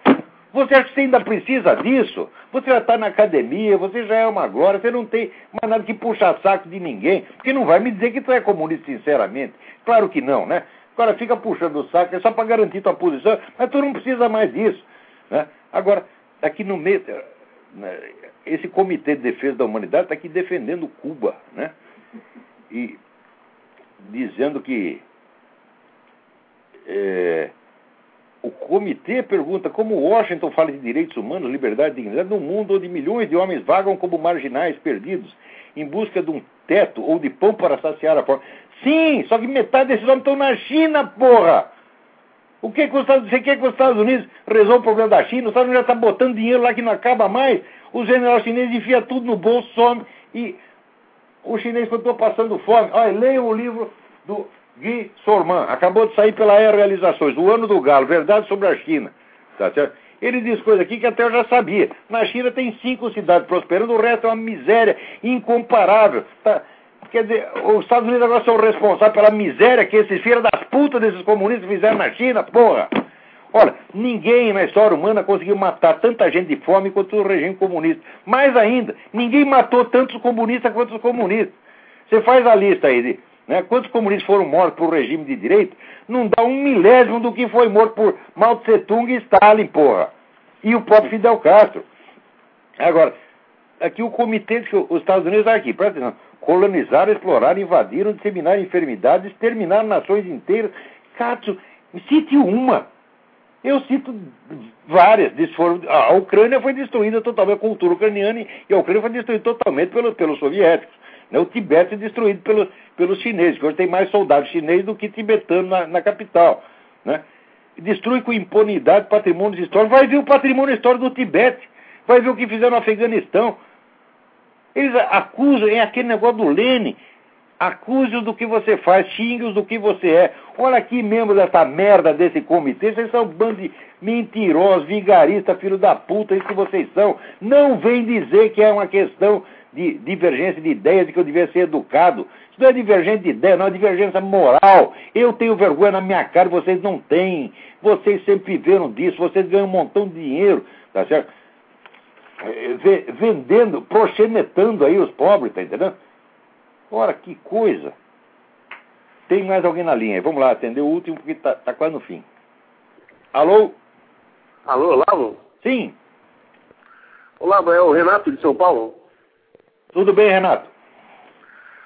Você acha que você ainda precisa disso? Você já está na academia, você já é uma glória, você não tem mais nada que puxar saco de ninguém, porque não vai me dizer que tu é comunista sinceramente. Claro que não, né? Agora fica puxando o saco, é só para garantir tua posição, mas tu não precisa mais disso. Né? Agora, aqui no meio, né, esse Comitê de Defesa da Humanidade está aqui defendendo Cuba, né? E dizendo que é, o comitê pergunta como Washington fala de direitos humanos, liberdade e dignidade num mundo onde milhões de homens vagam como marginais perdidos em busca de um teto ou de pão para saciar a fome. Sim, só que metade desses homens estão na China, porra! O que, que os Estados, você quer que os Estados Unidos resolva o problema da China? Os Estados Unidos já está botando dinheiro lá que não acaba mais. Os generais chineses enfiam tudo no bolso, some. E o chinês estou passando fome. Olha, leiam o livro do Gui Sorman. Acabou de sair pela E Realizações, O Ano do Galo, Verdade sobre a China. Tá certo? Ele diz coisa aqui que até eu já sabia. Na China tem cinco cidades prosperando, o resto é uma miséria incomparável. Tá? Quer dizer, os Estados Unidos agora são responsáveis pela miséria que esses filhos das putas desses comunistas fizeram na China, porra. Olha, ninguém na história humana conseguiu matar tanta gente de fome quanto o regime comunista. Mais ainda, ninguém matou tantos comunistas quanto os comunistas. Você faz a lista aí de né, quantos comunistas foram mortos por regime de direito, não dá um milésimo do que foi morto por Mao Tse Tung e Stalin, porra. E o próprio Fidel Castro. Agora, aqui o comitê que os Estados Unidos está aqui, presta atenção. Colonizaram, exploraram, invadiram, disseminaram enfermidades, exterminaram nações inteiras. Cato, cite uma. Eu cito várias. A Ucrânia foi destruída totalmente, a cultura ucraniana e a Ucrânia foi destruída totalmente pelo, pelos soviéticos. Né? O Tibete é destruído pelo, pelos chineses, que hoje tem mais soldados chineses do que tibetanos na, na capital. Né? Destrui com impunidade patrimônios históricos. Vai ver o patrimônio histórico do Tibete. Vai ver o que fizeram no Afeganistão. Eles acusam, é aquele negócio do Lênin. Acuse-os do que você faz, xingue-os do que você é. Olha aqui, membros dessa merda desse comitê, vocês são bando de mentirosos, vigaristas, filho da puta, isso que vocês são. Não vem dizer que é uma questão de divergência de ideias de que eu devia ser educado. Isso não é divergência de ideia, não é divergência moral. Eu tenho vergonha na minha cara, vocês não têm. Vocês sempre viveram disso, vocês ganham um montão de dinheiro, tá certo? É, vendendo, proxenetando aí os pobres, tá entendendo? Ora, que coisa! Tem mais alguém na linha? Vamos lá, atender o último porque está tá quase no fim. Alô? Alô, Olavo? Sim. Olavo, é o Renato de São Paulo? Tudo bem, Renato?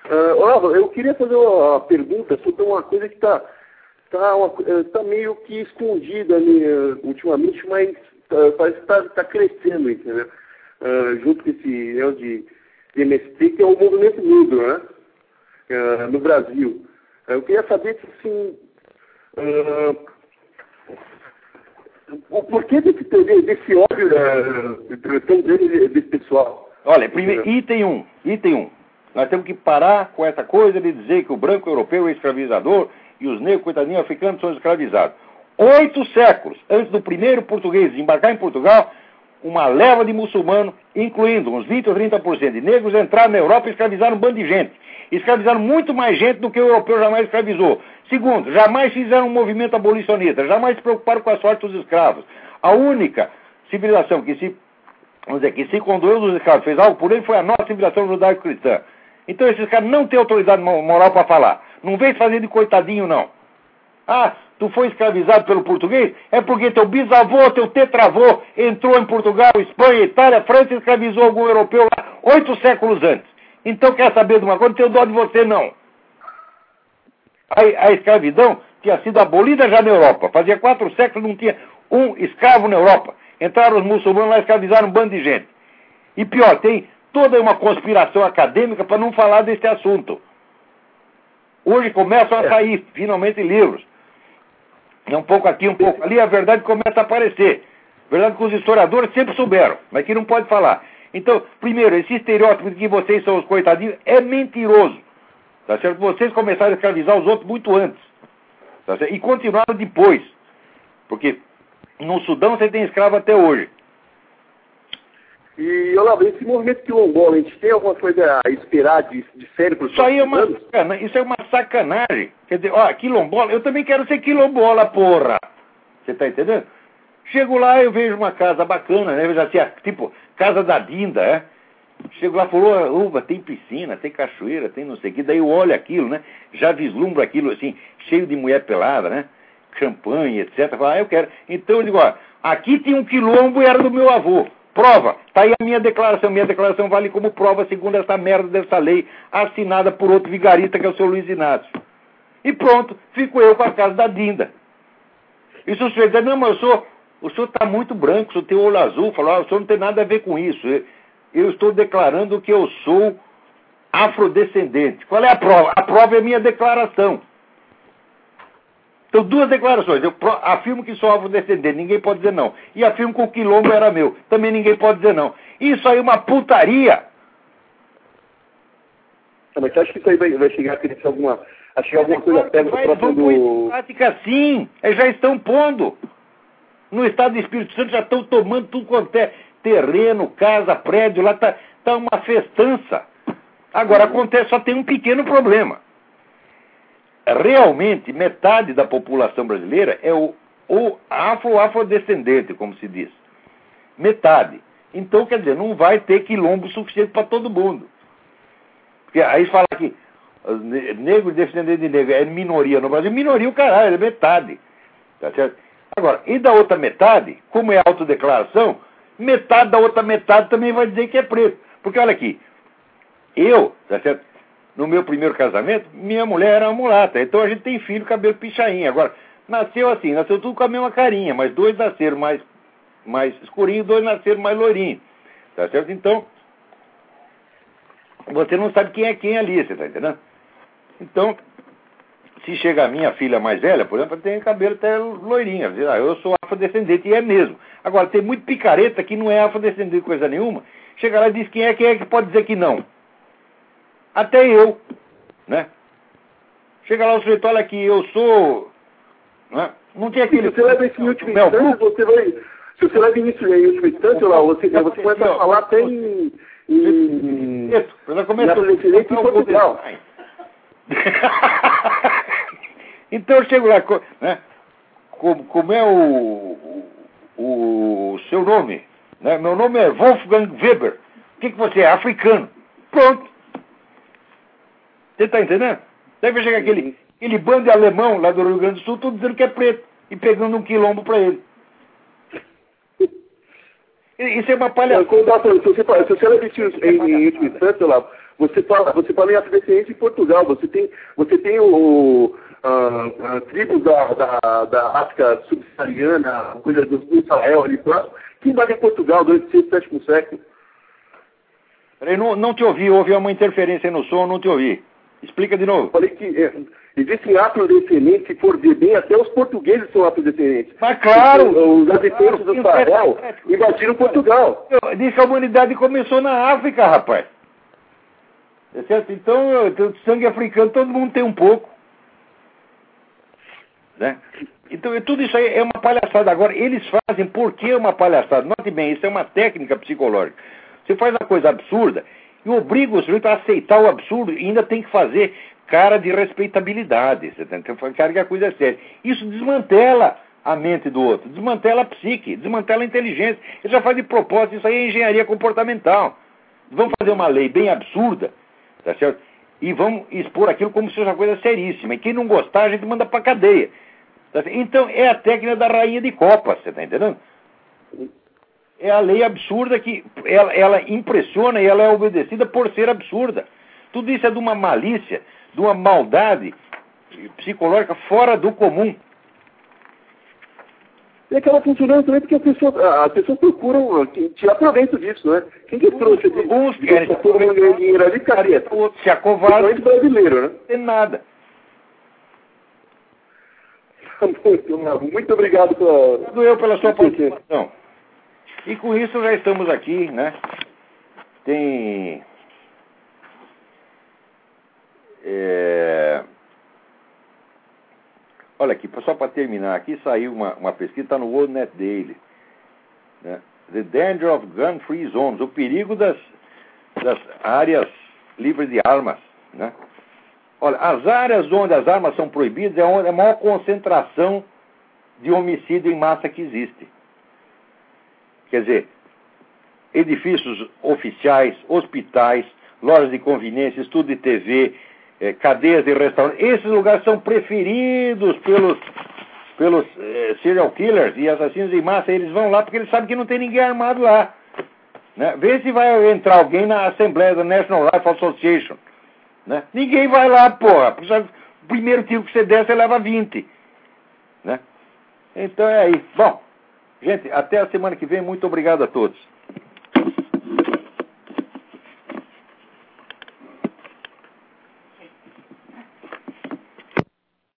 Uh, Olavo, eu queria fazer uma pergunta sobre uma coisa que está tá, tá, tá meio que escondida né, ultimamente, mas parece que está tá crescendo, entendeu? Uh, junto com esse negócio de, de MST, que é o movimento negro, né? Uh, no Brasil. Eu queria saber se, assim, uh, o porquê desse, desse ódio uh, tão grande desse pessoal. Olha, primeiro, item 1, um, item 1. Um. Nós temos que parar com essa coisa de dizer que o branco europeu é escravizador e os negros, coitadinhos africanos, são escravizados. Oito séculos antes do primeiro português desembarcar em Portugal, uma leva de muçulmanos, incluindo uns 20 ou 30% de negros, entraram na Europa e escravizaram um bando de gente. Escravizaram muito mais gente do que o europeu jamais escravizou. Segundo, jamais fizeram um movimento abolicionista, jamais se preocuparam com a sorte dos escravos. A única civilização que se, vamos dizer, que se condoeu dos escravos, fez algo por ele, foi a nossa civilização judaico-cristã. Então esses caras não têm autoridade moral para falar. Não vem fazer de coitadinho, não. Ah, tu foi escravizado pelo português? É porque teu bisavô, teu tetravô entrou em Portugal, Espanha, Itália, França e escravizou algum europeu lá oito séculos antes. Então quer saber de uma coisa? Não tenho dó de você, não. A, a escravidão tinha sido abolida já na Europa. Fazia quatro séculos não tinha um escravo na Europa. Entraram os muçulmanos lá e escravizaram um bando de gente. E pior, tem toda uma conspiração acadêmica para não falar desse assunto. Hoje começam a é. sair, finalmente, livros. É um pouco aqui, um pouco ali, a verdade começa a aparecer. Verdade que os historiadores sempre souberam, mas que não pode falar. Então, primeiro, esse estereótipo de que vocês são os coitadinhos é mentiroso. Tá certo? Vocês começaram a escravizar os outros muito antes. Tá certo? E continuaram depois. Porque no Sudão você tem escravo até hoje. E, Olavo, esse movimento quilombola, a gente tem alguma coisa a esperar de, de sério para os isso aí é uma Isso é uma sacanagem. Quer dizer, ó, quilombola, eu também quero ser quilombola, porra. Você tá entendendo? Chego lá, eu vejo uma casa bacana, né? Já tinha, tipo, casa da Dinda, é? Chego lá, falou, uva, tem piscina, tem cachoeira, tem não sei o que. Daí eu olho aquilo, né? Já vislumbro aquilo, assim, cheio de mulher pelada, né? Champanhe, etc. Falo, ah, eu quero. Então eu digo, ó, aqui tem um quilombo e era do meu avô. Prova. Tá aí a minha declaração. Minha declaração vale como prova segundo essa merda dessa lei assinada por outro vigarista que é o seu Luiz Inácio. E pronto, fico eu com a casa da Dinda. E se o senhor dizer, não, mas eu sou, o senhor está muito branco, o senhor tem olho azul, falou, ah, o senhor não tem nada a ver com isso. Eu estou declarando que eu sou afrodescendente. Qual é a prova? A prova é a minha declaração. Então, duas declarações. Eu afirmo que sou afrodescendente, ninguém pode dizer não. E afirmo que o quilombo era meu, também ninguém pode dizer não. Isso aí é uma putaria. Não, mas você acha que isso aí vai, vai chegar a alguma. A chegar alguma coisa perto do próximo do. prática sim, eles já estão pondo. No estado do Espírito Santo já estão tomando tudo quanto é terreno, casa, prédio, lá está tá uma festança. Agora acontece, só tem um pequeno problema. Realmente, metade da população brasileira é o, o afro-afrodescendente, como se diz. Metade. Então, quer dizer, não vai ter quilombo suficiente para todo mundo. Porque aí fala que negro descendente de negro é minoria no Brasil. Minoria o caralho, é metade. Tá certo? Agora, e da outra metade, como é autodeclaração, metade da outra metade também vai dizer que é preto. Porque olha aqui, eu, tá certo? No meu primeiro casamento, minha mulher era uma mulata. Então a gente tem filho cabelo pichainho. Agora, nasceu assim, nasceu tudo com a mesma carinha, mas dois nasceram mais, mais escurinhos, dois nasceram mais loirinhos. Tá certo? Então, você não sabe quem é quem ali, você tá entendendo? Então, se chega a minha filha mais velha, por exemplo, tem cabelo até loirinho. Diz, ah, eu sou afrodescendente, e é mesmo. Agora, tem muito picareta que não é afrodescendente coisa nenhuma. Chega lá e diz quem é, quem é que pode dizer que não. Até eu, né? Chega lá o sujeito, olha aqui, eu sou... Né? Não tem aquele... Se você leva isso em última instância, você vai... Se você leva isso em última instância, lá, você, você começa a falar até em... em... Isso, ela começa a... em Portugal. (laughs) então eu chego lá, né? Como, como é o, o, o, seu nome? Né? Meu nome é Wolfgang Weber. O que, que você é? Africano. Pronto. Você está entendendo? Deve chegar aquele, aquele bando de alemão lá do Rio Grande do Sul, tudo dizendo que é preto e pegando um quilombo para ele. Isso é uma palhaçada. Se você, se você leva isso em, em última instância, lá, você fala, você fala em afrodescendência em Portugal, você tem, você tem o, a, a tribos da, da, da África subsaariana, coisa do, Israel ali próximo, que invadem Portugal durante o 6 sétimo século. Peraí, não, não te ouvi, houve uma interferência no som, não te ouvi. Explica de novo. Falei que é, existem afrodescendentes, se for ver bem, até os portugueses são afrodescendentes. Mas claro! Os, os habitantes claro, do Sahel invadiram Portugal. Diz que a humanidade começou na África, rapaz. É certo? Então, sangue africano todo mundo tem um pouco. Né? Então, tudo isso aí é uma palhaçada. Agora, eles fazem por que uma palhaçada? Note bem, isso é uma técnica psicológica. Você faz uma coisa absurda e obriga o sujeito a aceitar o absurdo e ainda tem que fazer cara de respeitabilidade. Você tem que cara que a coisa é séria. Isso desmantela a mente do outro, desmantela a psique, desmantela a inteligência. Ele já faz de propósito, isso aí é engenharia comportamental. Vamos fazer uma lei bem absurda tá certo? E vamos expor aquilo como se fosse uma coisa seríssima. E quem não gostar, a gente manda para cadeia. Tá então, é a técnica da rainha de copas, você está entendendo? É a lei absurda que ela, ela impressiona e ela é obedecida por ser absurda. Tudo isso é de uma malícia, de uma maldade psicológica fora do comum e acaba funcionando também porque as pessoas, as pessoas procuram tirar proveito disso, né? Quem que trouxe de, Uns querem dinheiro ali, careta? Se acovarda. brasileiro, né? Não tem nada. Muito, muito obrigado pela... Obrigado eu pela sua participação. E com isso já estamos aqui, né? Tem... É... Olha aqui, só para terminar, aqui saiu uma, uma pesquisa, está no World Net Daily. Né? The Danger of Gun-Free Zones, o perigo das, das áreas livres de armas. Né? Olha, as áreas onde as armas são proibidas é onde é a maior concentração de homicídio em massa que existe. Quer dizer, edifícios oficiais, hospitais, lojas de conveniência, estudo de TV, é, cadeias de restaurantes. Esses lugares são preferidos pelos, pelos é, serial killers e assassinos em massa. Eles vão lá porque eles sabem que não tem ninguém armado lá. Né? Vê se vai entrar alguém na Assembleia da National Rifle Association. Né? Ninguém vai lá, porra. o primeiro tiro que você der, você leva 20. Né? Então é aí. Bom, gente, até a semana que vem. Muito obrigado a todos.